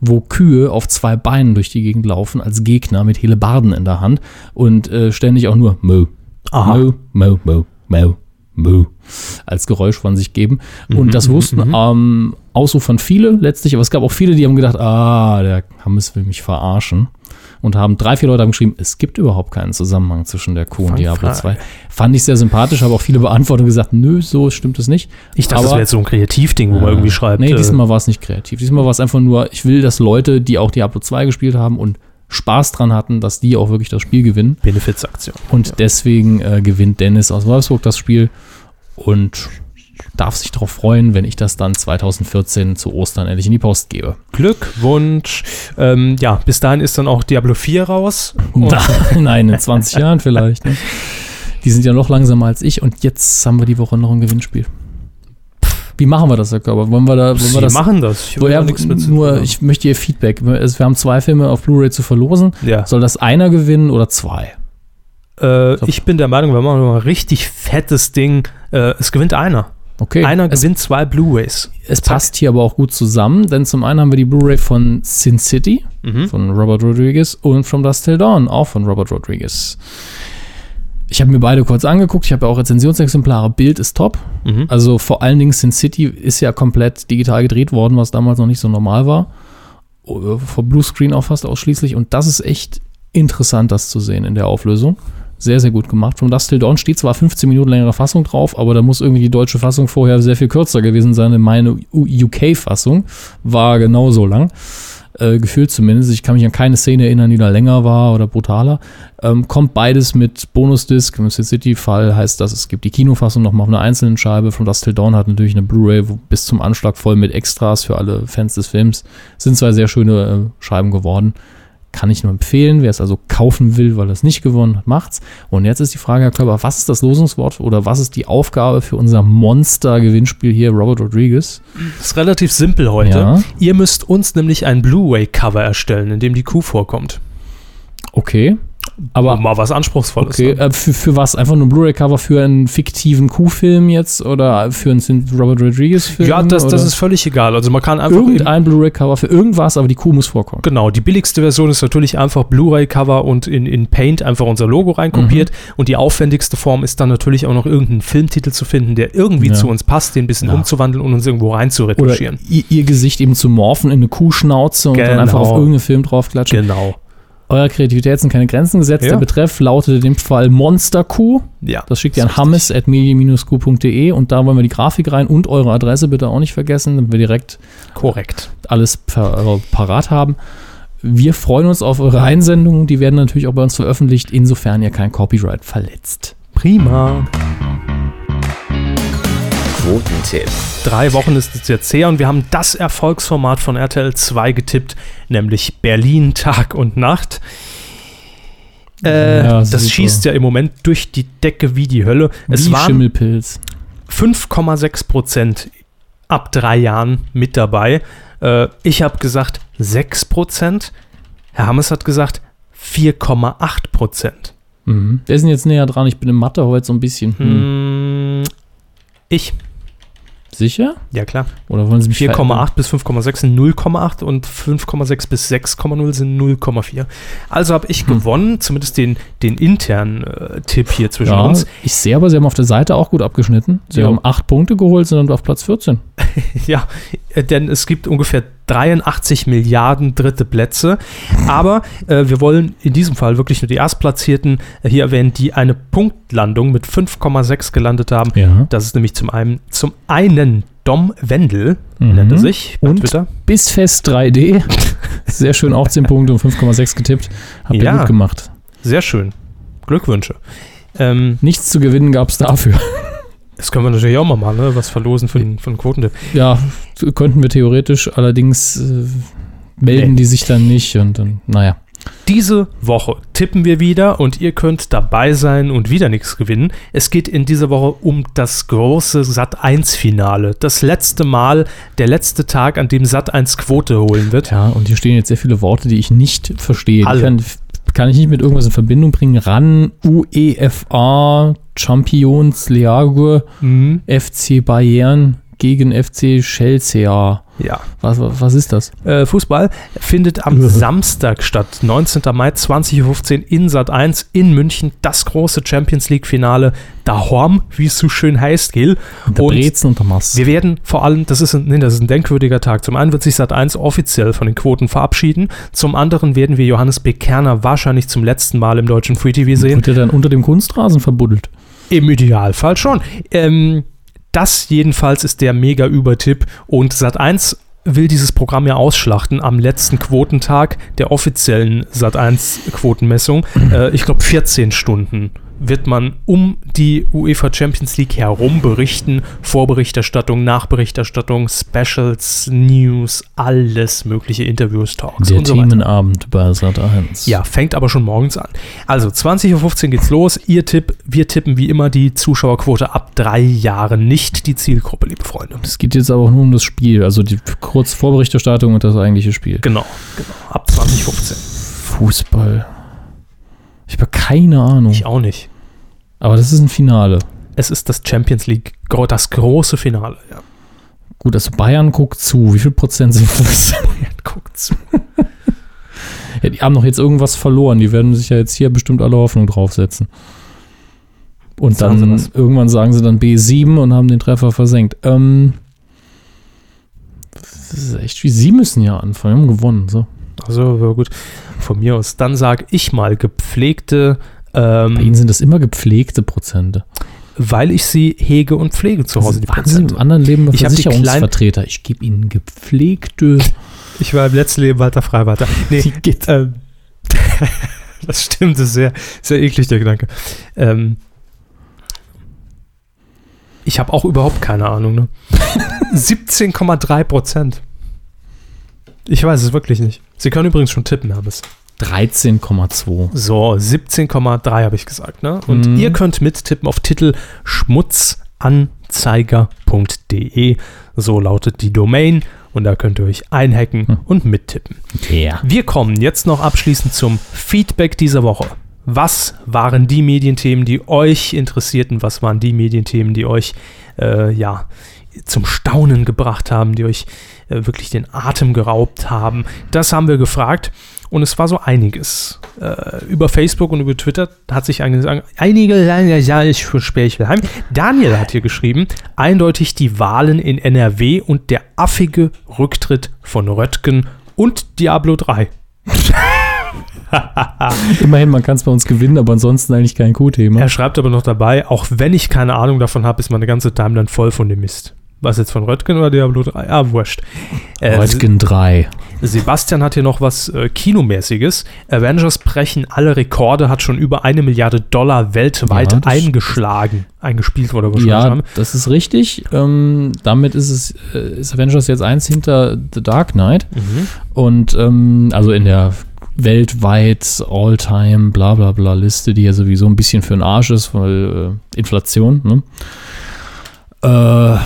wo Kühe auf zwei Beinen durch die Gegend laufen, als Gegner mit Hellebarden in der Hand und äh, ständig auch nur Mo, Aha. Mo, Mo, Mo, Mo, Mo. Als Geräusch von sich geben. Mhm, Und das wussten ähm, ausufern viele letztlich, aber es gab auch viele, die haben gedacht, ah, der Hammes will mich verarschen. Und haben drei, vier Leute haben geschrieben, es gibt überhaupt keinen Zusammenhang zwischen der Q und Diablo Fangfrage. 2. Fand ich sehr sympathisch, habe auch viele beantwortet und gesagt, nö, so stimmt es nicht. Ich dachte, das Aber- wäre jetzt so ein Kreativding, wo man irgendwie schreibt. Nee, äh, diesmal war es nicht kreativ. Diesmal war es einfach nur, ich will, dass Leute, die auch Diablo 2 gespielt haben und Spaß dran hatten, dass die auch wirklich das Spiel gewinnen. Benefizaktion. Und deswegen äh, gewinnt Dennis aus Wolfsburg das Spiel und darf sich darauf freuen, wenn ich das dann 2014 zu Ostern endlich in die Post gebe. Glückwunsch. Ähm, ja, bis dahin ist dann auch Diablo 4 raus. Nein, in 20 Jahren vielleicht. Ne? Die sind ja noch langsamer als ich und jetzt haben wir die Woche noch ein Gewinnspiel. Wie machen wir das, Herr Körber? Wollen wir da, wollen Sie wir das machen das. Ich ja, nur, ich möchte Ihr Feedback. Es- Wir haben zwei Filme auf Blu-ray zu verlosen. Ja. Soll das einer gewinnen oder zwei? Äh, ich bin der Meinung, wir machen mal ein richtig fettes Ding. Äh, es gewinnt einer. Okay. Einer es, gewinnt zwei Blu-Rays. es passt hier aber auch gut zusammen, denn zum einen haben wir die Blu-ray von Sin City Mhm. von Robert Rodriguez und From Dust Till Dawn auch von Robert Rodriguez. Ich habe mir beide kurz angeguckt. Ich habe ja auch Rezensionsexemplare. Bild ist top. Mhm. Also vor allen Dingen Sin City ist ja komplett digital gedreht worden, was damals noch nicht so normal war. Vor Bluescreen auch fast ausschließlich. Und das ist echt interessant, das zu sehen in der Auflösung. Sehr, sehr gut gemacht. From Dust Till Dawn steht zwar 15 Minuten längere Fassung drauf, aber da muss irgendwie die deutsche Fassung vorher sehr viel kürzer gewesen sein. Meine UK-Fassung war genauso lang. Äh, gefühlt zumindest. Ich kann mich an keine Szene erinnern, die da länger war oder brutaler. Ähm, kommt beides mit Bonusdisc. Im Sin City-Fall heißt das, es gibt die Kinofassung nochmal auf einer einzelnen Scheibe. From Dust Till Dawn hat natürlich eine Blu-ray bis zum Anschlag voll mit Extras für alle Fans des Films. Sind zwei sehr schöne äh, Scheiben geworden. Kann ich nur empfehlen. Wer es also kaufen will, weil er es nicht gewonnen hat, macht's. Und jetzt ist die Frage, Herr Körber, was ist das Losungswort oder was ist die Aufgabe für unser Monster-Gewinnspiel hier, Robert Rodriguez? Das ist relativ simpel heute. Ja. Ihr müsst uns nämlich ein Blu-ray-Cover erstellen, in dem die Kuh vorkommt. Okay. Aber mal was Anspruchsvolles. Okay, dann. äh, für, für was? Einfach nur ein Blu-ray-Cover für einen fiktiven Q-Film jetzt oder für einen Robert Rodriguez-Film? ja, das, das ist völlig egal. Also man kann einfach irgendein Blu-ray-Cover für irgendwas, aber die Kuh muss vorkommen. Genau, die billigste Version ist natürlich einfach Blu-ray-Cover und in, in Paint einfach unser Logo reinkopiert. Mhm. Und die aufwendigste Form ist dann natürlich auch noch irgendeinen Filmtitel zu finden, der irgendwie Ja. zu uns passt, den ein bisschen Ja. umzuwandeln und uns irgendwo rein zu Oder ihr, ihr Gesicht eben zu morphen in eine Kuhschnauze und dann Genau. einfach auf irgendeinen Film draufklatschen. Genau. Eurer Kreativität sind keine Grenzen gesetzt. Ja. Der Betreff lautet in dem Fall Monster-Kuh. Ja. Das schickt ihr an hammes.medien-q.de und da wollen wir die Grafik rein und eure Adresse bitte auch nicht vergessen, damit wir direkt Korrekt. alles per, äh, parat haben. Wir freuen uns auf eure Einsendungen. Die werden natürlich auch bei uns veröffentlicht, insofern ihr kein Copyright verletzt. Prima. Quotentipp. Drei Wochen ist es jetzt her und wir haben das Erfolgsformat von RTL 2 getippt, nämlich Berlin Tag und Nacht. Äh, Ja, das super. schießt ja im Moment durch die Decke wie die Hölle. Es Wie waren Schimmelpilz. 5,6 Prozent ab drei Jahren mit dabei. Äh, ich habe gesagt 6 Prozent. Herr Hammes hat gesagt 4,8 Prozent. Mhm. Wer ist denn jetzt näher dran? Ich bin in Mathe heute so ein bisschen. Hm. Hm, ich, Sicher? ja klar. Oder wollen Sie mich 4,8 bis 5,6 sind 0,8 und 5,6 bis 6,0 sind 0,4. Also habe ich gewonnen, zumindest den, den internen äh, Tipp hier zwischen Ja, uns. ich sehe aber, Sie haben auf der Seite auch gut abgeschnitten. Sie Ja. haben acht Punkte geholt, sind auf Platz 14. Ja, äh, denn es gibt ungefähr 83 Milliarden dritte Plätze. Aber äh, wir wollen in diesem Fall wirklich nur die Erstplatzierten äh, hier erwähnen, die eine Punktlandung mit 5,6 gelandet haben. Ja. Das ist nämlich zum einen, zum einen Dom Wendel, Mhm. nennt er sich bei Und Twitter. Bissfest 3D. Sehr schön, auch 10 Punkte und 5,6 getippt. Habt ihr Ja. gut gemacht. Sehr schön. Glückwünsche. Ähm, Nichts zu gewinnen gab es dafür. Das können wir natürlich auch mal machen, ne? was verlosen für, einen- für einen Quotentipp. Ja, könnten wir theoretisch, allerdings äh, melden Nee. die sich dann nicht und dann, naja. Diese Woche tippen wir wieder und ihr könnt dabei sein und wieder nichts gewinnen. Es geht in dieser Woche um das große Sat1-Finale. Das letzte Mal, der letzte Tag, an dem Sat1 Quote holen wird. Ja, und hier stehen jetzt sehr viele Worte, die ich nicht verstehe. Die Alle. Kann, kann ich nicht mit irgendwas in Verbindung bringen. RAN, UEFA, Champions, League, Mhm. FC Bayern, gegen FC Chelsea. Ja. Was, was ist das? Äh, Fußball findet am Samstag statt, 19. Mai 20.15 Uhr in Sat 1 in München. Das große Champions League-Finale daheim, wie es so schön heißt, Gil. Der Und Brezen und der Mass. wir werden vor allem, das ist, ein, nee, das ist ein denkwürdiger Tag. Zum einen wird sich Sat 1 offiziell von den Quoten verabschieden. Zum anderen werden wir Johannes B. Kerner wahrscheinlich zum letzten Mal im deutschen Free TV sehen. Wird der dann unter dem Kunstrasen verbuddelt? Im Idealfall schon. Ähm, das jedenfalls ist der mega Übertipp und Sat1 will dieses Programm ja ausschlachten am letzten Quotentag der offiziellen Sat1 Quotenmessung. Äh, ich glaube 14 Stunden wird man um die UEFA Champions League herum berichten. Vorberichterstattung, Nachberichterstattung, Specials, News, alles mögliche Interviews, Talks Der und so weiter. Themenabend bei Sat 1. Ja, fängt aber schon morgens an. Also 20.15 Uhr geht's los. Ihr Tipp, wir tippen wie immer die Zuschauerquote ab drei Jahren, nicht die Zielgruppe, liebe Freunde. Es geht jetzt aber auch nur um das Spiel, also die kurz Vorberichterstattung und das eigentliche Spiel. Genau, genau. Ab 2015. Fußball. Ich habe keine Ahnung. Ich auch nicht. Aber das ist ein Finale. Es ist das Champions League, das große Finale. Ja. Gut, also Bayern guckt zu. Wie viel Prozent sind das? Guckt zu. Ja, die haben doch jetzt irgendwas verloren. Die werden sich ja jetzt hier bestimmt alle Hoffnung draufsetzen. Und Sagen dann irgendwann sagen sie dann B7 und haben den Treffer versenkt. Ähm, das ist echt wie Sie müssen ja anfangen. Wir haben gewonnen. So. Also, gut. Von mir aus. Dann sag ich mal gepflegte, Bei Ihnen ähm, sind das immer gepflegte Prozente. weil ich sie hege und pflege zu Hause. Die Waren Sie im anderen Leben Ich Versicherungsvertreter? Ich gebe Ihnen gepflegte. Ich war im letzten Leben Walter Freiwalter. Nee, geht. Ähm, das stimmt, das ist sehr, sehr eklig, der Gedanke. Ähm, ich habe auch überhaupt keine Ahnung. Ne? 17,3 Prozent. Ich weiß es wirklich nicht. Sie können übrigens schon tippen, Hermes. 13,2. So, 17,3 habe ich gesagt. Ne? Und Mhm. ihr könnt mittippen auf Titel schmutzanzeiger.de. So lautet die Domain. Und da könnt ihr euch einhacken Hm. und mittippen. Ja. Wir kommen jetzt noch abschließend zum Feedback dieser Woche. Was waren die Medienthemen, die euch interessierten? Was waren die Medienthemen, die euch äh, ja zum Staunen gebracht haben, die euch äh, wirklich den Atem geraubt haben? Das haben wir gefragt und es war so einiges. Äh, über Facebook und über Twitter hat sich einige, einige ja, ich versperre ich will heim. Daniel hat hier geschrieben, eindeutig die Wahlen in NRW und der affige Rücktritt von Röttgen und Diablo 3. Immerhin, man kann es bei uns gewinnen, aber ansonsten eigentlich kein Q-Thema. Er schreibt aber noch dabei, auch wenn ich keine Ahnung davon habe, ist meine ganze Timeline voll von dem Mist. Was jetzt von Röttgen oder Diablo 3? Ah, wurscht. Äh, Röttgen 3. Sebastian hat hier noch was äh, Kinomäßiges. Avengers brechen alle Rekorde, hat schon über eine Milliarde Dollar weltweit Ja, eingeschlagen. Eingespielt wurde wahrscheinlich. Ja, haben. das ist richtig. Ähm, damit ist es äh, ist Avengers jetzt eins hinter The Dark Knight. Mhm. Und ähm, also in der weltweit All-Time bla bla bla Liste, die ja sowieso ein bisschen für den Arsch ist, weil äh, Inflation, ne? Äh,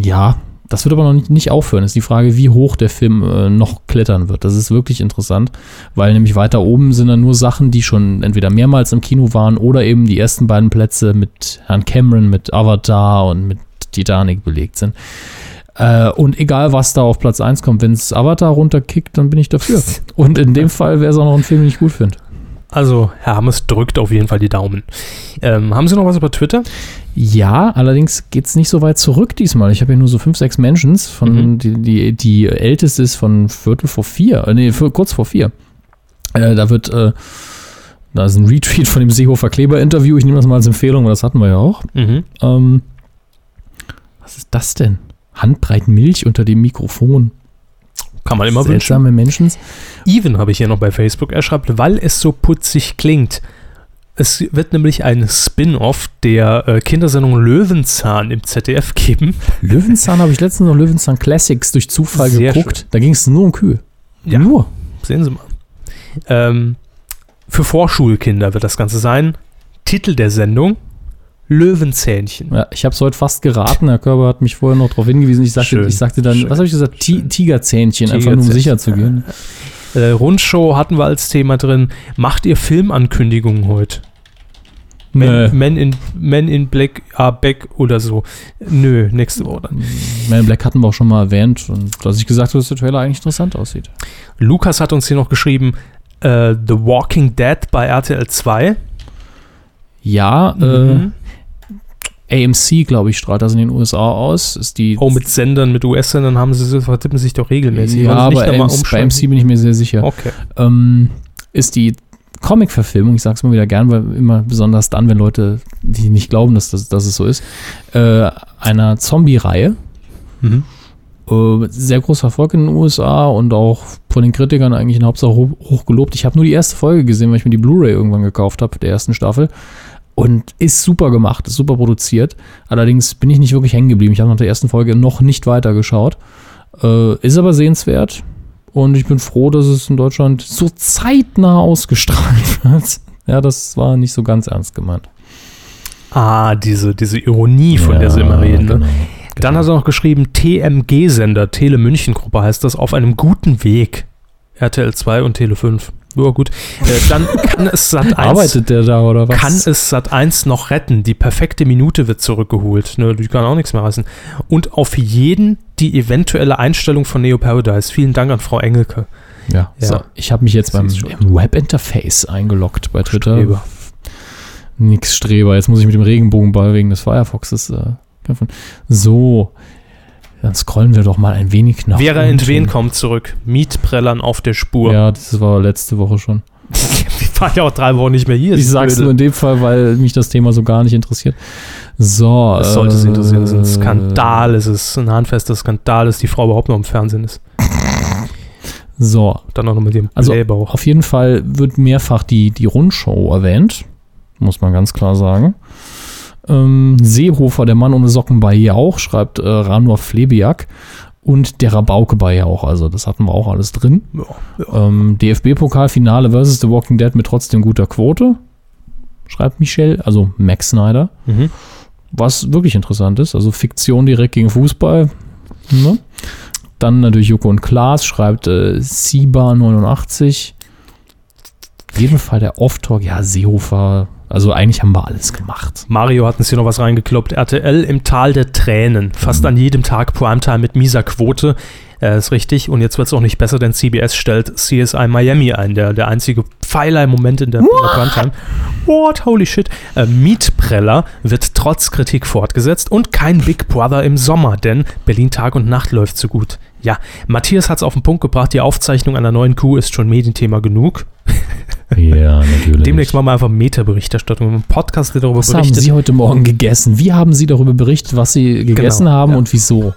ja, das wird aber noch nicht, nicht aufhören. Ist die Frage, wie hoch der Film äh, noch klettern wird. Das ist wirklich interessant, weil nämlich weiter oben sind dann nur Sachen, die schon entweder mehrmals im Kino waren oder eben die ersten beiden Plätze mit Herrn Cameron, mit Avatar und mit Titanic belegt sind. Äh, und egal, was da auf Platz 1 kommt, wenn es Avatar runterkickt, dann bin ich dafür. Und in dem Fall wäre es auch noch ein Film, den ich gut finde. Also, Herr Hammes drückt auf jeden Fall die Daumen. Ähm, haben Sie noch was über Twitter? Ja, allerdings geht es nicht so weit zurück diesmal. Ich habe hier nur so fünf, sechs Mentions. Von, Mhm. die, die, die älteste ist von Viertel vor vier. Äh, nee, für, kurz vor vier. Äh, da wird, äh, da ist ein Retweet von dem Seehofer Kleber-Interview. Ich nehme das mal als Empfehlung, weil das hatten wir ja auch. Mhm. Ähm, was ist das denn? Handbreit Milch unter dem Mikrofon. Kann man immer wünschen. Seltsame Menschen. Even habe ich hier noch bei Facebook. Er schreibt, weil es so putzig klingt. Es wird nämlich ein Spin-off der äh, Kindersendung Löwenzahn im ZDF geben. Löwenzahn habe ich letztens noch Löwenzahn Classics durch Zufall Sehr geguckt. Da ging es nur um Kühe. Ja. Nur. Sehen Sie mal. Ähm, für Vorschulkinder wird das Ganze sein. Titel der Sendung: Löwenzähnchen. Ja, ich habe es heute fast geraten. Herr Körber hat mich vorher noch darauf hingewiesen. Ich sagte, Schön, ich sagte dann, schön. was habe ich gesagt? Ti Tigerzähnchen, einfach nur um sicher zu gehen. Äh, Rundshow hatten wir als Thema drin. Macht ihr Filmankündigungen heute? Men, Men, in, Men in Black are back oder so. Nö, nächste Woche dann. Man in Black hatten wir auch schon mal erwähnt und dass ich gesagt habe, dass der Trailer eigentlich interessant aussieht. Lukas hat uns hier noch geschrieben, äh, The Walking Dead bei RTL 2. Ja, Mhm. äh, AMC, glaube ich, strahlt das in den USA aus. Ist die Oh, mit Sendern, mit US-Sendern haben sie, vertippen sich doch regelmäßig. ja, aber AMC, bei? AMC bin ich mir sehr sicher. Okay. ähm, ist die Comic-Verfilmung, ich sag's mal wieder gern, weil immer besonders dann, wenn Leute, die nicht glauben, dass, das, dass es so ist, äh, einer Zombie-Reihe. Mhm. Äh, sehr großer Erfolg in den USA und auch von den Kritikern eigentlich in Hauptsache hoch, hoch gelobt. Ich habe nur die erste Folge gesehen, weil ich mir die Blu-ray irgendwann gekauft habe, der ersten Staffel. Und ist super gemacht, ist super produziert. Allerdings bin ich nicht wirklich hängen geblieben. Ich habe nach der ersten Folge noch nicht weitergeschaut. Äh, ist aber sehenswert. Und ich bin froh, dass es in Deutschland so zeitnah ausgestrahlt wird. Ja, das war nicht so ganz ernst gemeint. Ah, diese, diese Ironie, von der sie immer reden. Ne? genau. Dann hat er noch geschrieben, TMG-Sender, Tele München Gruppe heißt das, auf einem guten Weg. RTL 2 und Tele 5. Ja, gut. Äh, dann kann es Sat 1 Arbeitet der da oder was? kann es Sat 1 noch retten. Die perfekte Minute wird zurückgeholt. Ne, die kann auch nichts mehr reißen. Und auf jeden die eventuelle Einstellung von Neo Paradise. Vielen Dank an Frau Engelke. Ja, Ja. So, ich habe mich jetzt beim Webinterface eingeloggt bei Twitter. Streber. Nix Streber. Jetzt muss ich mit dem Regenbogenball wegen des Firefoxes äh, kämpfen. So, dann scrollen wir doch mal ein wenig nach Vera unten. Entwen kommt zurück. Mietprellern auf der Spur. Ja, das war letzte Woche schon. Wir waren ja auch drei Wochen nicht mehr hier. Ich sag's blöde. nur in dem Fall, weil mich das Thema so gar nicht interessiert. So. Das sollte sie interessieren. Das ist ein äh, Skandal. Es ist ein handfester Skandal, dass die Frau überhaupt noch im Fernsehen ist. So, Dann auch noch mit dem Also Blähbauch. auf jeden Fall wird mehrfach die, die Rundschau erwähnt, muss man ganz klar sagen. Ähm, Seehofer, der Mann ohne Socken bei Jauch, schreibt äh, Ranor Flebiak. Und der Rabauke bei Jauch, also das hatten wir auch alles drin. Ja, ja. Ähm, DFB-Pokalfinale versus The Walking Dead mit trotzdem guter Quote, schreibt Michel, also Max Snyder. Mhm. Was wirklich interessant ist, also Fiktion direkt gegen Fußball. Ne? Dann natürlich Joko und Klaas schreibt äh, Siba89. Auf jeden Fall der Off-Talk, ja, Seehofer. Also eigentlich haben wir alles gemacht. Mario hat uns hier noch was reingekloppt. RTL im Tal der Tränen. Fast an jedem Tag Primetime mit mieser Quote. Äh, ist richtig. Und jetzt wird es auch nicht besser, denn CBS stellt CSI Miami ein. Der, der einzige Pfeiler im Moment in der, in der Primetime. What? Holy shit. Äh, Mietpreller wird trotz Kritik fortgesetzt und kein Big Brother im Sommer, denn Berlin Tag und Nacht läuft so gut. Ja, Matthias hat es auf den Punkt gebracht. Die Aufzeichnung einer neuen Kuh ist schon Medienthema genug. Ja, natürlich. Demnächst machen wir einfach Meta-Berichterstattung. Ein Podcast, der darüber was haben berichtet. Sie heute Morgen gegessen? Wie haben Sie darüber berichtet, was Sie gegessen Genau, haben ja. und wieso?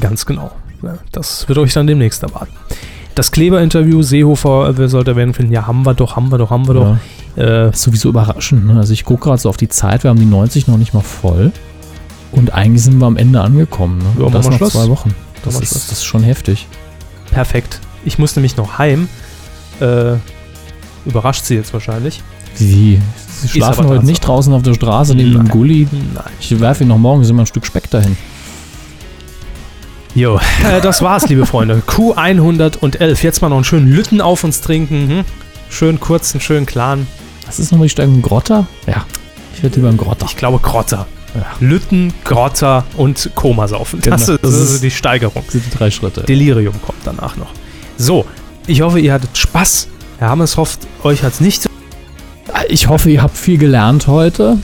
Ganz genau. Ja, das wird euch dann demnächst erwarten. Das Kleber-Interview, Seehofer, äh, wer sollte werden finden? Ja, haben wir doch, haben wir doch, haben wir doch. Äh, Ist sowieso überraschend. Ne? Also ich gucke gerade so auf die Zeit, wir haben die 90 noch nicht mal voll. Und eigentlich sind wir am Ende angekommen. Ne? Ja, das noch Schluss. zwei Wochen. Das ist, das ist schon heftig. perfekt. Ich muss nämlich noch heim. Äh, überrascht sie jetzt wahrscheinlich. Wie? Sie schlafen heute nicht draußen auf der Straße neben Nein. Gully. Nein. Ich werfe ihn noch morgen, sind wir ein Stück Speck dahin. Jo, äh, das war's, liebe Freunde. Q111. Jetzt mal noch einen schönen Lütten auf uns trinken. Hm? Schön kurzen, schön klaren. Was ist nochmal die Steigung? Grotter? Ja. Ich werde lieber ein Grotter. Ich glaube Grotter. Lütten, Grotter und Komasaufen. Das, Genau, ist, das ist die Steigerung. Das sind die drei Schritte. Delirium kommt danach noch. So, ich hoffe, ihr hattet Spaß. Herr Hammes hofft, euch hat's nicht so. Ich hoffe, ihr habt viel gelernt heute.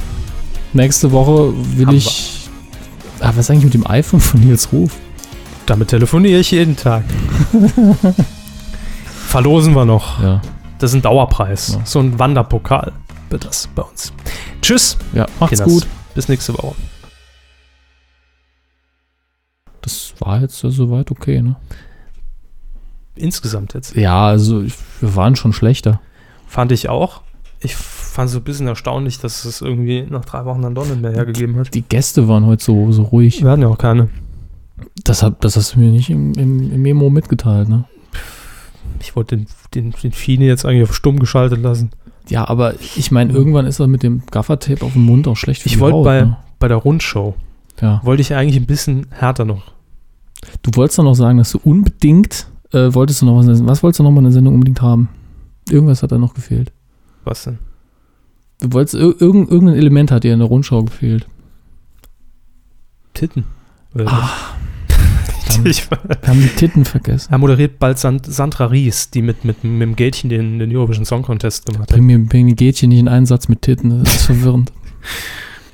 Nächste Woche will Haben ich. Ah, was ist eigentlich mit dem iPhone von Nils Ruf? Damit telefoniere ich jeden Tag. Verlosen wir noch. Ja. Das ist ein Dauerpreis. Ja. So ein Wanderpokal wird das bei uns. Tschüss. Ja, macht's Kinders. gut. Bis nächste Woche. Das war jetzt ja soweit okay, ne? Insgesamt jetzt. Ja, also ich, wir waren schon schlechter. Fand ich auch. Ich fand es so ein bisschen erstaunlich, dass es irgendwie nach drei Wochen dann doch nicht mehr hergegeben hat. Die Gäste waren heute so, so ruhig. Wir hatten ja auch keine. Das, hab, das hast du mir nicht im, im, im Memo mitgeteilt, ne? Ich wollte den, den, den Fine jetzt eigentlich auf stumm geschaltet lassen. Ja, aber ich meine, irgendwann ist er mit dem Gaffertape auf dem Mund auch schlecht für Ich wollte bei, ne? bei der Rundshow, Ja. wollte ich eigentlich ein bisschen härter noch. Du wolltest doch noch sagen, dass du unbedingt, äh, wolltest du noch was, was wolltest du noch mal in der Sendung unbedingt haben? Irgendwas hat da noch gefehlt. Was denn? Du wolltest, ir irgend, irgendein Element hat dir in der Rundschau gefehlt. Titten. Oder Dann ich, haben die Titten vergessen. er moderiert bald Sand, Sandra Ries, die mit, mit, mit dem Gätchen den, den Eurovision Song Contest gemacht hat. Bring mir, bring die Gätchen nicht in einen Satz mit Titten, das ist verwirrend.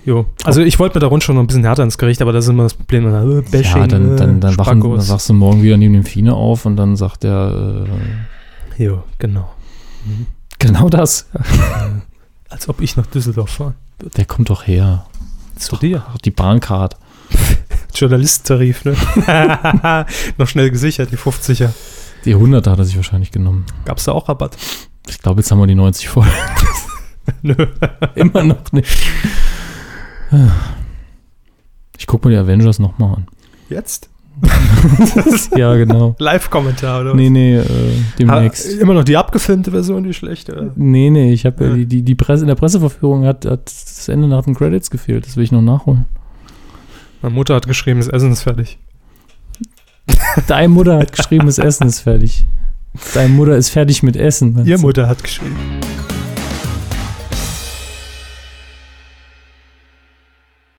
Jo. Also ich wollte mit der Rundschau noch ein bisschen härter ins Gericht, aber das ist immer das Problem. Äh, Bashing, ja, dann, dann, dann, äh, wachen, dann wachst du morgen wieder neben dem Fine auf und dann sagt er, äh, Jo, genau. genau das. Als ob ich nach Düsseldorf fahre. Der kommt doch her. Zu dir. Ach, die Bahncard. Journalistentarif, ne? noch schnell gesichert, die 50er. Die 100 hat er sich wahrscheinlich genommen. Gab's da auch Rabatt? Ich glaube, jetzt haben wir die 90 voll. Nö. Immer noch nicht. Ich gucke mir die Avengers nochmal an. Jetzt? Ja, genau. Live-Kommentar, oder? was? Nee, nee, äh, Ha, demnächst. immer noch die abgefilmte Version, die schlechte. oder? Nee, nee, ich habe ja. Ja. die, die, die Presse, in der Presseverführung hat, hat das Ende nach den Credits gefehlt. Das will ich noch nachholen. Meine Mutter hat geschrieben, das Essen ist fertig. Deine Mutter hat geschrieben, das Essen ist fertig. Deine Mutter ist fertig mit Essen. Ihr Mutter hat geschrieben.